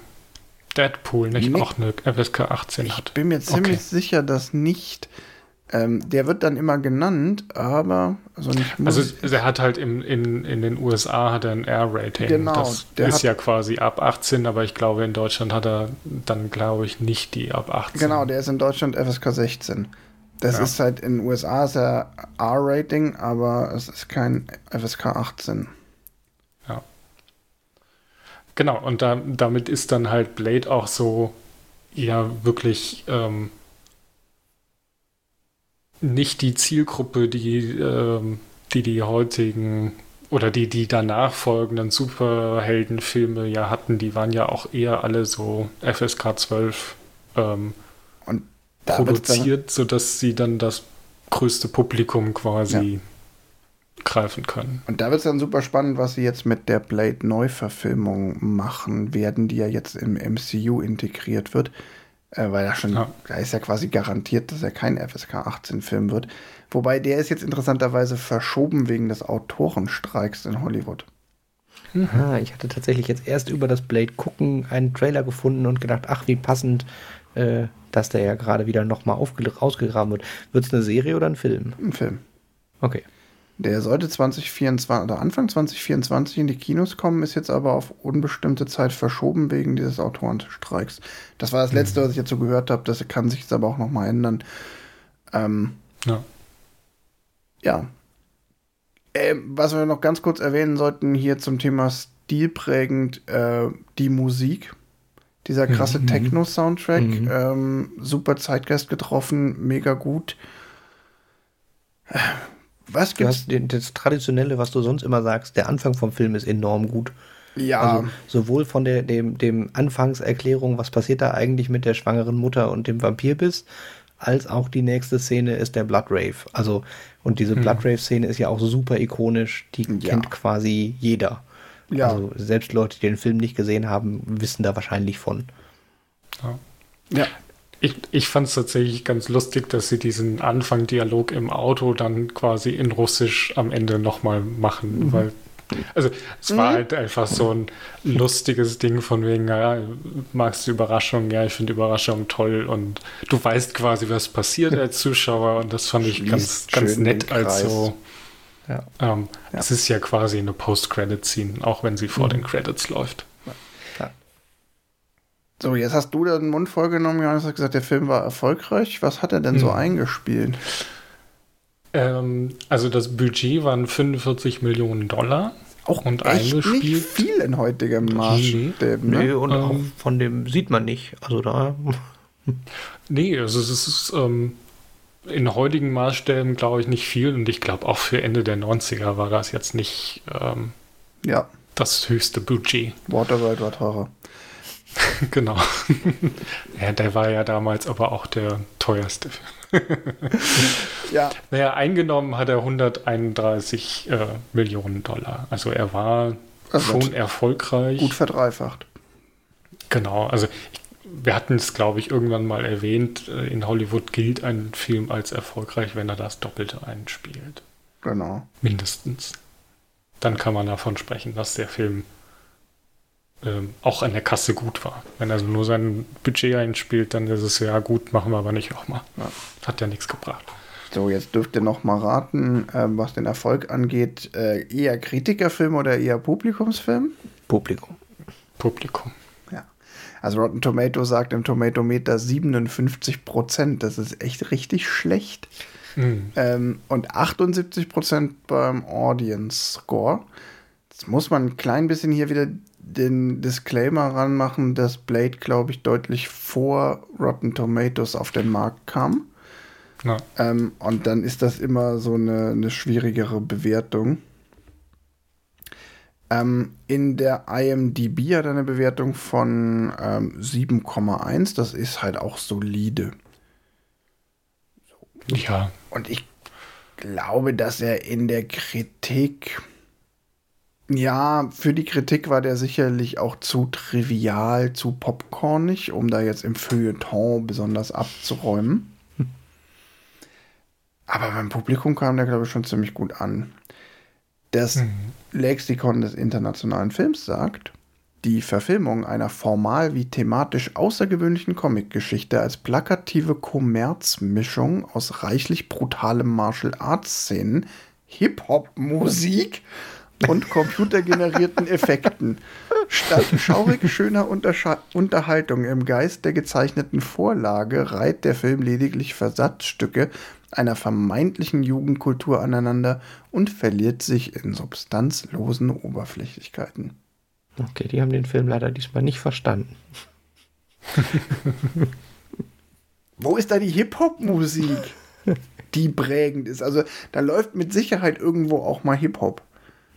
Deadpool nicht nee. auch eine FSK 18 ich hat. Ich bin mir ziemlich okay. sicher, dass nicht. Ähm, der wird dann immer genannt, aber also nicht Also der hat halt im, in, in den USA hat er ein R-Rating. Genau. Das ist ja quasi ab 18, aber ich glaube in Deutschland hat er dann glaube ich nicht die ab 18. Genau, der ist in Deutschland FSK 16. Das ja. ist halt in den USA ist er R-Rating, aber es ist kein FSK 18. Genau, und da, damit ist dann halt Blade auch so, ja, wirklich ähm, nicht die Zielgruppe, die, ähm, die die heutigen oder die, die danach folgenden Superheldenfilme ja hatten, die waren ja auch eher alle so FSK 12 ähm, produziert, sodass sie dann das größte Publikum quasi ja greifen können. Und da wird es dann super spannend, was sie jetzt mit der Blade-Neuverfilmung machen werden, die ja jetzt im MCU integriert wird. Äh, weil er schon, ja. da ist ja quasi garantiert, dass er kein FSK 18-Film wird. Wobei der ist jetzt interessanterweise verschoben wegen des Autorenstreiks in Hollywood. Aha, ich hatte tatsächlich jetzt erst über das Blade gucken einen Trailer gefunden und gedacht, ach, wie passend, äh, dass der ja gerade wieder nochmal rausgegraben wird. Wird es eine Serie oder ein Film? Ein Film. Okay. Der sollte 2024 oder Anfang 2024 in die Kinos kommen, ist jetzt aber auf unbestimmte Zeit verschoben wegen dieses Autorenstreiks. Das war das Letzte, mhm. was ich jetzt so gehört habe. Das kann sich jetzt aber auch noch mal ändern. Ähm, ja. Ja. Ähm, was wir noch ganz kurz erwähnen sollten hier zum Thema stilprägend, äh, die Musik. Dieser krasse mhm. Techno-Soundtrack, mhm. ähm, super Zeitgeist getroffen, mega gut. Was gibt's? Du hast das Traditionelle, was du sonst immer sagst, der Anfang vom Film ist enorm gut. Ja. Also sowohl von der, dem, dem Anfangserklärung, was passiert da eigentlich mit der schwangeren Mutter und dem Vampirbiss, als auch die nächste Szene ist der Blood Rave. Also, und diese hm. Blood Rave-Szene ist ja auch super ikonisch, die ja. kennt quasi jeder. Ja. Also selbst Leute, die den Film nicht gesehen haben, wissen da wahrscheinlich von. Ja. ja. Ich, ich fand es tatsächlich ganz lustig, dass sie diesen Anfang-Dialog im Auto dann quasi in Russisch am Ende nochmal machen, mhm. weil also es war mhm. halt einfach so ein lustiges Ding von wegen, ja, magst du Überraschungen? Ja, ich finde Überraschungen toll und du weißt quasi, was passiert als Zuschauer und das fand ich Schließt ganz, ganz nett als so. Ja. Ähm, ja. Es ist ja quasi eine Post-Credit-Scene, auch wenn sie vor mhm. den Credits läuft. So, jetzt hast du den Mund vollgenommen, Johannes hat gesagt, der Film war erfolgreich. Was hat er denn mhm. so eingespielt? Ähm, also das Budget waren 45 Millionen Dollar. Auch und echt eingespielt. nicht viel in heutigem Maßstab. Ne? Nee, und ähm, auch von dem sieht man nicht. Also da. nee, also es ist ähm, in heutigen Maßstäben, glaube ich, nicht viel. Und ich glaube, auch für Ende der 90er war das jetzt nicht ähm, ja. das höchste Budget. Waterworld war teurer. genau. ja, der war ja damals aber auch der teuerste. ja. Naja, eingenommen hat er 131 äh, Millionen Dollar. Also er war also schon erfolgreich. Gut verdreifacht. Genau, also ich, wir hatten es, glaube ich, irgendwann mal erwähnt, äh, in Hollywood gilt ein Film als erfolgreich, wenn er das Doppelte einspielt. Genau. Mindestens. Dann kann man davon sprechen, dass der Film ähm, auch an der Kasse gut war. Wenn er nur sein Budget einspielt, dann ist es ja gut, machen wir aber nicht auch mal. Ja. Hat ja nichts gebracht. So, jetzt dürft ihr noch mal raten, äh, was den Erfolg angeht. Äh, eher Kritikerfilm oder eher Publikumsfilm? Publikum. Publikum. Ja. Also Rotten Tomato sagt im Tomatometer 57 Prozent. Das ist echt richtig schlecht. Mhm. Ähm, und 78 Prozent beim Audience Score. Jetzt muss man ein klein bisschen hier wieder den Disclaimer ranmachen, dass Blade, glaube ich, deutlich vor Rotten Tomatoes auf den Markt kam. Ähm, und dann ist das immer so eine, eine schwierigere Bewertung. Ähm, in der IMDb hat er eine Bewertung von ähm, 7,1. Das ist halt auch solide. So. Ja. Und ich glaube, dass er in der Kritik ja, für die Kritik war der sicherlich auch zu trivial, zu popcornig, um da jetzt im Feuilleton besonders abzuräumen. Aber beim Publikum kam der, glaube ich, schon ziemlich gut an. Das mhm. Lexikon des internationalen Films sagt, die Verfilmung einer formal wie thematisch außergewöhnlichen Comicgeschichte als plakative Kommerzmischung aus reichlich brutalem Martial Arts Szenen, Hip-Hop-Musik und computergenerierten Effekten. Statt schaurig schöner Untersche Unterhaltung im Geist der gezeichneten Vorlage reiht der Film lediglich Versatzstücke einer vermeintlichen Jugendkultur aneinander und verliert sich in substanzlosen Oberflächlichkeiten. Okay, die haben den Film leider diesmal nicht verstanden. Wo ist da die Hip-Hop-Musik, die prägend ist? Also da läuft mit Sicherheit irgendwo auch mal Hip-Hop.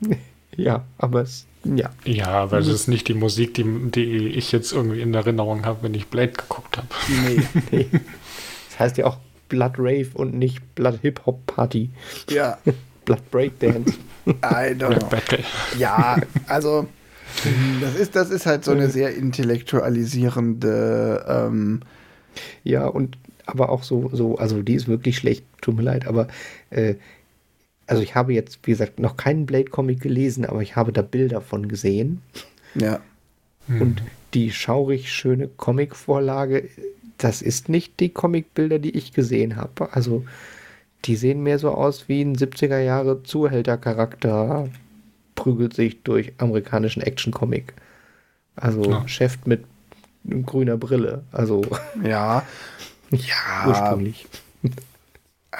Ja, aber es, ja. Ja, aber es ist nicht die Musik, die, die ich jetzt irgendwie in Erinnerung habe, wenn ich Blade geguckt habe. Nee. nee. Das heißt ja auch Blood Rave und nicht Blood Hip Hop Party. Ja. Blood Breakdance. I don't know. Battle. Ja, also das ist, das ist halt so eine sehr intellektualisierende. Ähm, ja, und aber auch so, so, also die ist wirklich schlecht, tut mir leid, aber äh, also ich habe jetzt, wie gesagt, noch keinen Blade-Comic gelesen, aber ich habe da Bilder von gesehen. Ja. Und hm. die schaurig schöne Comic-Vorlage, das ist nicht die Comic-Bilder, die ich gesehen habe. Also die sehen mehr so aus wie ein 70er Jahre Zuhältercharakter prügelt sich durch amerikanischen Action-Comic. Also ja. Chef mit grüner Brille. Also ja, ja ursprünglich.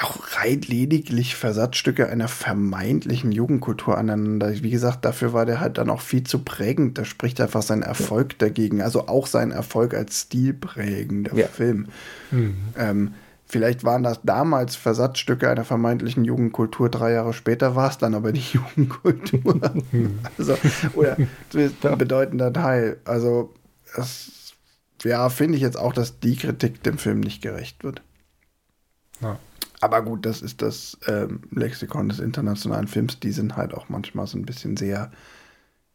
Auch rein lediglich Versatzstücke einer vermeintlichen Jugendkultur aneinander. Wie gesagt, dafür war der halt dann auch viel zu prägend. Da spricht einfach sein Erfolg dagegen. Also auch sein Erfolg als stilprägender ja. Film. Mhm. Ähm, Vielleicht waren das damals Versatzstücke einer vermeintlichen Jugendkultur, drei Jahre später war es dann aber die Jugendkultur. also, oder zumindest ein bedeutender Teil. Also, das, ja, finde ich jetzt auch, dass die Kritik dem Film nicht gerecht wird. Ja. Aber gut, das ist das ähm, Lexikon des internationalen Films. Die sind halt auch manchmal so ein bisschen sehr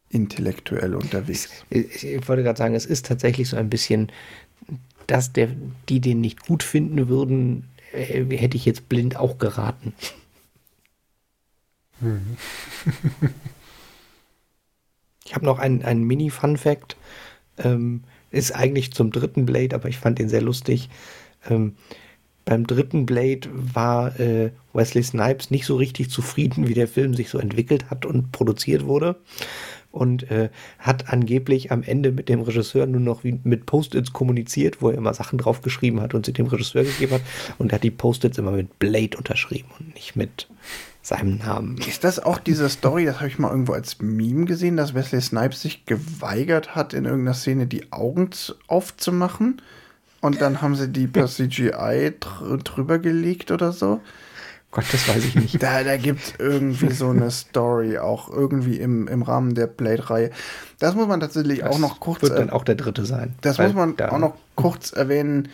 intellektuell unterwegs. Ich, ich wollte gerade sagen, es ist tatsächlich so ein bisschen dass der, die den nicht gut finden würden, äh, hätte ich jetzt blind auch geraten. Hm. ich habe noch einen, einen Mini-Fun-Fact. Ähm, ist eigentlich zum dritten Blade, aber ich fand den sehr lustig. Ähm, beim dritten Blade war äh, Wesley Snipes nicht so richtig zufrieden, wie der Film sich so entwickelt hat und produziert wurde und äh, hat angeblich am Ende mit dem Regisseur nur noch wie mit Post-its kommuniziert, wo er immer Sachen draufgeschrieben hat und sie dem Regisseur gegeben hat. Und er hat die Post-its immer mit Blade unterschrieben und nicht mit seinem Namen. Ist das auch diese Story, das habe ich mal irgendwo als Meme gesehen, dass Wesley Snipes sich geweigert hat, in irgendeiner Szene die Augen aufzumachen? Und dann haben sie die per CGI drüber gelegt oder so? Gott, das weiß ich nicht. Da, da gibt es irgendwie so eine Story, auch irgendwie im, im Rahmen der Blade-Reihe. Das muss man tatsächlich das auch noch kurz. Wird dann auch der dritte sein. Das muss man auch noch kurz erwähnen.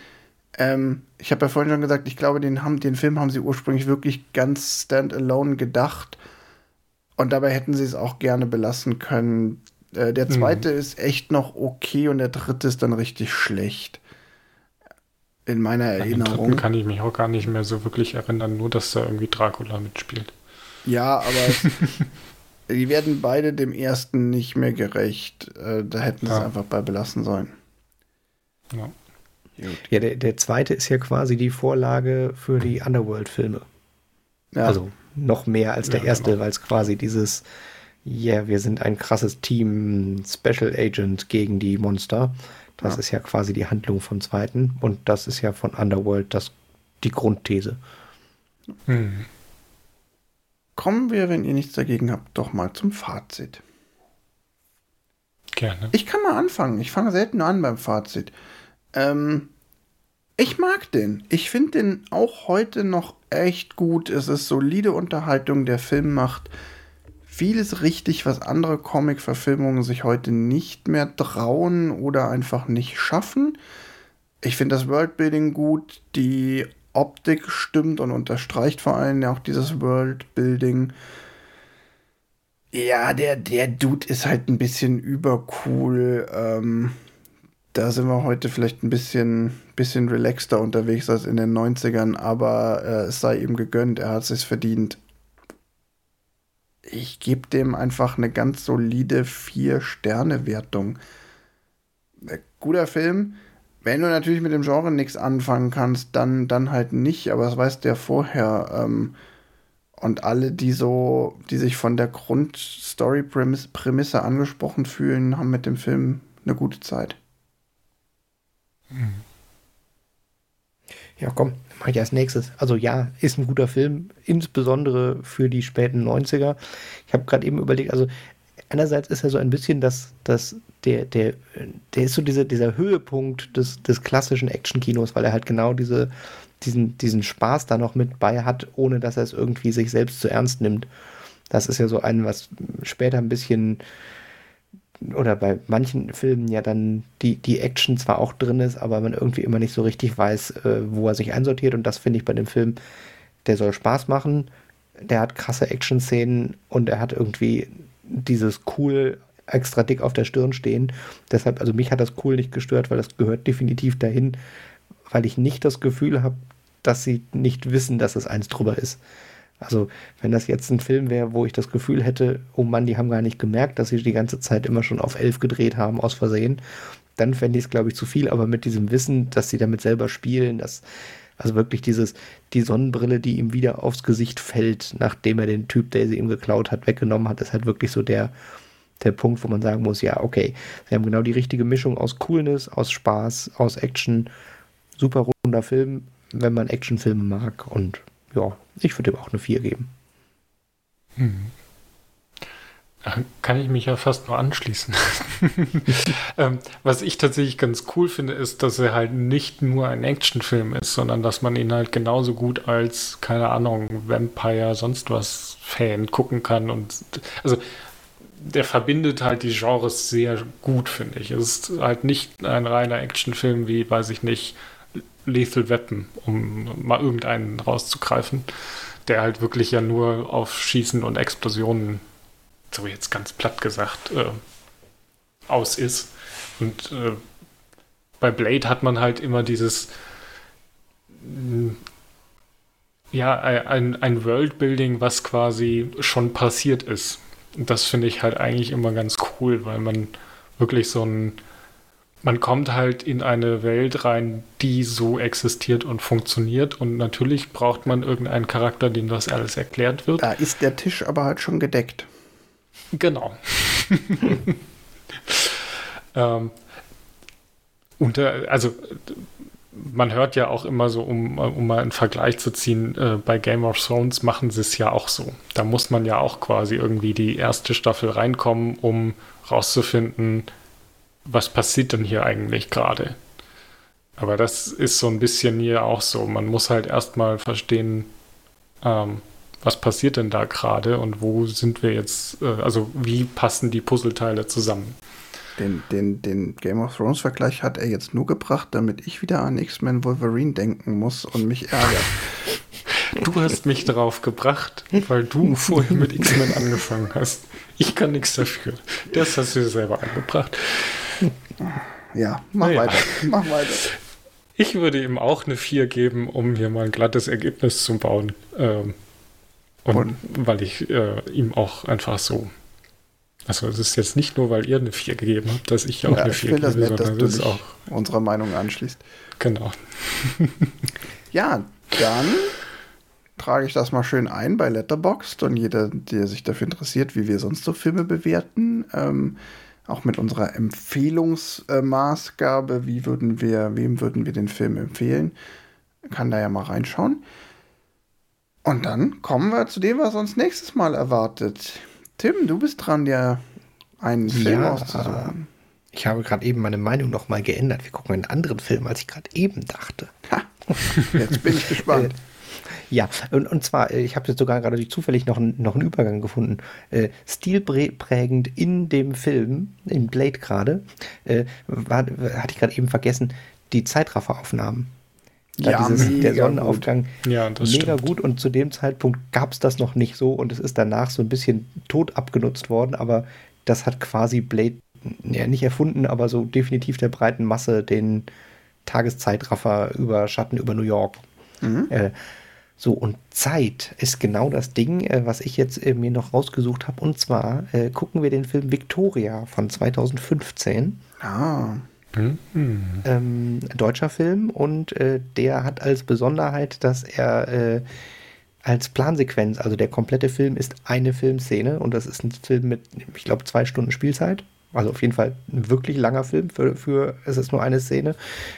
Ähm, ich habe ja vorhin schon gesagt, ich glaube, den, haben, den Film haben sie ursprünglich wirklich ganz standalone gedacht. Und dabei hätten sie es auch gerne belassen können. Äh, der mhm. zweite mhm. ist echt noch okay und der dritte ist dann richtig schlecht in meiner Erinnerung. An kann ich mich auch gar nicht mehr so wirklich erinnern, nur dass da irgendwie Dracula mitspielt. Ja, aber die werden beide dem ersten nicht mehr gerecht. Äh, da hätten sie ja. es einfach bei belassen sollen. Ja. Gut. Ja, der, der zweite ist ja quasi die Vorlage für die Underworld-Filme. Ja. Also noch mehr als der ja, erste, genau. weil es quasi dieses, ja, yeah, wir sind ein krasses Team, Special Agent gegen die Monster. Das ja. ist ja quasi die Handlung vom zweiten und das ist ja von Underworld das, die Grundthese. Hm. Kommen wir, wenn ihr nichts dagegen habt, doch mal zum Fazit. Gerne. Ich kann mal anfangen. Ich fange selten an beim Fazit. Ähm, ich mag den. Ich finde den auch heute noch echt gut. Es ist solide Unterhaltung. Der Film macht vieles richtig, was andere Comic-Verfilmungen sich heute nicht mehr trauen oder einfach nicht schaffen. Ich finde das Worldbuilding gut, die Optik stimmt und unterstreicht vor allem auch dieses Worldbuilding. Ja, der, der Dude ist halt ein bisschen übercool. Ähm, da sind wir heute vielleicht ein bisschen, bisschen relaxter unterwegs als in den 90ern, aber äh, es sei ihm gegönnt, er hat es sich verdient ich gebe dem einfach eine ganz solide Vier-Sterne-Wertung. Äh, guter Film. Wenn du natürlich mit dem Genre nichts anfangen kannst, dann, dann halt nicht, aber das weißt du ja vorher. Ähm, und alle, die so, die sich von der Grundstory-Prämisse angesprochen fühlen, haben mit dem Film eine gute Zeit. Ja, komm, mache ich als nächstes. Also ja, ist ein guter Film, insbesondere für die späten 90er. Ich habe gerade eben überlegt, also einerseits ist er so ein bisschen das, das der, der, der ist so diese, dieser Höhepunkt des, des klassischen Actionkinos, weil er halt genau diese, diesen, diesen Spaß da noch mit bei hat, ohne dass er es irgendwie sich selbst zu ernst nimmt. Das ist ja so ein, was später ein bisschen oder bei manchen Filmen ja dann die, die Action zwar auch drin ist, aber man irgendwie immer nicht so richtig weiß, äh, wo er sich einsortiert. Und das finde ich bei dem Film, der soll Spaß machen, der hat krasse Action-Szenen und er hat irgendwie dieses cool extra dick auf der Stirn stehen. Deshalb, also mich hat das cool nicht gestört, weil das gehört definitiv dahin, weil ich nicht das Gefühl habe, dass sie nicht wissen, dass es eins drüber ist. Also, wenn das jetzt ein Film wäre, wo ich das Gefühl hätte, oh Mann, die haben gar nicht gemerkt, dass sie die ganze Zeit immer schon auf elf gedreht haben, aus Versehen, dann fände ich es, glaube ich, zu viel. Aber mit diesem Wissen, dass sie damit selber spielen, das Also wirklich dieses, die Sonnenbrille, die ihm wieder aufs Gesicht fällt, nachdem er den Typ, der sie ihm geklaut hat, weggenommen hat, ist halt wirklich so der, der Punkt, wo man sagen muss, ja, okay, sie haben genau die richtige Mischung aus Coolness, aus Spaß, aus Action. Super runder Film, wenn man Actionfilme mag. Und ja, ich würde ihm auch eine 4 geben. Hm. Kann ich mich ja fast nur anschließen. ähm, was ich tatsächlich ganz cool finde, ist, dass er halt nicht nur ein Actionfilm ist, sondern dass man ihn halt genauso gut als, keine Ahnung, Vampire, sonst was Fan gucken kann. Und also der verbindet halt die Genres sehr gut, finde ich. Es ist halt nicht ein reiner Actionfilm wie, weiß ich nicht, Lethal Weapon, um mal irgendeinen rauszugreifen, der halt wirklich ja nur auf Schießen und Explosionen so jetzt ganz platt gesagt, äh, aus ist. Und äh, bei Blade hat man halt immer dieses, mm, ja, ein, ein Worldbuilding, was quasi schon passiert ist. Und das finde ich halt eigentlich immer ganz cool, weil man wirklich so ein, man kommt halt in eine Welt rein, die so existiert und funktioniert. Und natürlich braucht man irgendeinen Charakter, dem das alles erklärt wird. Da ist der Tisch aber halt schon gedeckt. Genau. ähm, unter, also man hört ja auch immer so, um, um mal einen Vergleich zu ziehen, äh, bei Game of Thrones machen sie es ja auch so. Da muss man ja auch quasi irgendwie die erste Staffel reinkommen, um rauszufinden, was passiert denn hier eigentlich gerade. Aber das ist so ein bisschen hier auch so. Man muss halt erstmal verstehen, ähm, was passiert denn da gerade und wo sind wir jetzt, äh, also wie passen die Puzzleteile zusammen? Den, den, den Game of Thrones-Vergleich hat er jetzt nur gebracht, damit ich wieder an X-Men Wolverine denken muss und mich ärgert. Du hast mich darauf gebracht, weil du vorhin mit X-Men angefangen hast. Ich kann nichts dafür. Das hast du dir selber angebracht. Ja, mach naja. weiter. Mach weiter. Ich würde ihm auch eine 4 geben, um hier mal ein glattes Ergebnis zu bauen. Ähm, und, und weil ich äh, ihm auch einfach so. Also es ist jetzt nicht nur, weil ihr eine 4 gegeben habt, dass ich auch ja, eine 4 gebe, das nett, sondern dass du auch unserer Meinung anschließt. Genau. ja, dann trage ich das mal schön ein bei Letterboxd und jeder, der sich dafür interessiert, wie wir sonst so Filme bewerten, ähm, auch mit unserer Empfehlungsmaßgabe, wie würden wir, wem würden wir den Film empfehlen, kann da ja mal reinschauen. Und dann kommen wir zu dem, was uns nächstes Mal erwartet. Tim, du bist dran, dir einen Film ja, auszusuchen. Ich habe gerade eben meine Meinung noch mal geändert. Wir gucken einen anderen Film, als ich gerade eben dachte. Ha, jetzt bin ich gespannt. Ja, und, und zwar, äh, ich habe jetzt sogar gerade zufällig noch, noch einen Übergang gefunden. Äh, stilprägend in dem Film, in Blade gerade, äh, hatte ich gerade eben vergessen, die Zeitrafferaufnahmen. Da ja, dieses, der Sonnenaufgang gut. Ja, mega stimmt. gut und zu dem Zeitpunkt gab es das noch nicht so und es ist danach so ein bisschen tot abgenutzt worden, aber das hat quasi Blade ja, nicht erfunden, aber so definitiv der breiten Masse den Tageszeitraffer über Schatten über New York. Mhm. Äh, so, und Zeit ist genau das Ding, äh, was ich jetzt äh, mir noch rausgesucht habe. Und zwar äh, gucken wir den Film Victoria von 2015. Ah. Mhm. Ähm, deutscher Film und äh, der hat als Besonderheit, dass er äh, als Plansequenz, also der komplette Film ist eine Filmszene und das ist ein Film mit, ich glaube, zwei Stunden Spielzeit. Also auf jeden Fall ein wirklich langer Film für, für es ist nur eine Szene.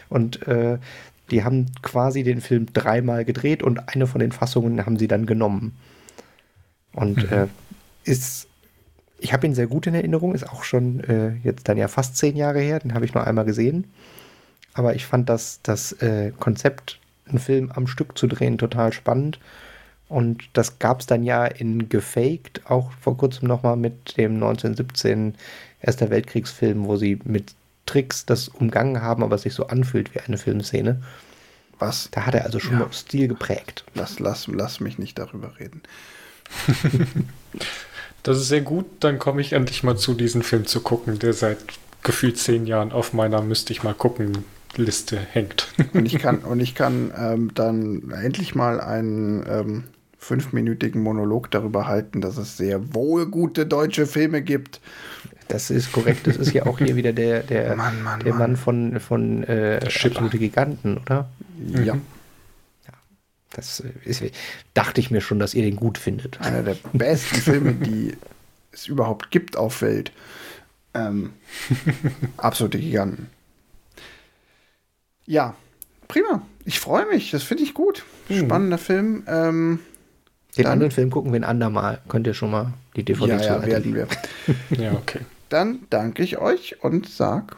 Und äh, die haben quasi den Film dreimal gedreht und eine von den Fassungen haben sie dann genommen. Und mhm. äh, ist ich habe ihn sehr gut in Erinnerung, ist auch schon äh, jetzt dann ja fast zehn Jahre her, den habe ich nur einmal gesehen. Aber ich fand das, das äh, Konzept, einen Film am Stück zu drehen, total spannend. Und das gab es dann ja in Gefaked, auch vor kurzem nochmal mit dem 1917 Erster Weltkriegsfilm, wo sie mit Tricks das umgangen haben, aber sich so anfühlt wie eine Filmszene. Was? Da hat er also schon ja. Stil geprägt. Lass, lass, lass mich nicht darüber reden. Das ist sehr gut, dann komme ich endlich mal zu, diesen Film zu gucken, der seit gefühlt zehn Jahren auf meiner müsste ich mal gucken Liste hängt. Und ich kann, und ich kann ähm, dann endlich mal einen ähm, fünfminütigen Monolog darüber halten, dass es sehr wohl gute deutsche Filme gibt. Das ist korrekt. Das ist ja auch hier wieder der, der, Mann, Mann, der Mann. Mann von, von äh, Absolute Giganten, oder? Ja. Mhm. Das äh, ist, dachte ich mir schon, dass ihr den gut findet. Einer der besten Filme, die es überhaupt gibt auf Welt. Ähm, absolute Giganten. Ja, prima. Ich freue mich. Das finde ich gut. Hm. Spannender Film. Ähm, Den Dann- anderen Film gucken wir ein andermal. Könnt ihr schon mal die DVD ja, ja, werden wir. Ja, okay. Dann danke ich euch und sag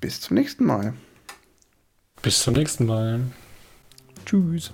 bis zum nächsten Mal. Bis zum nächsten Mal. Tschüss.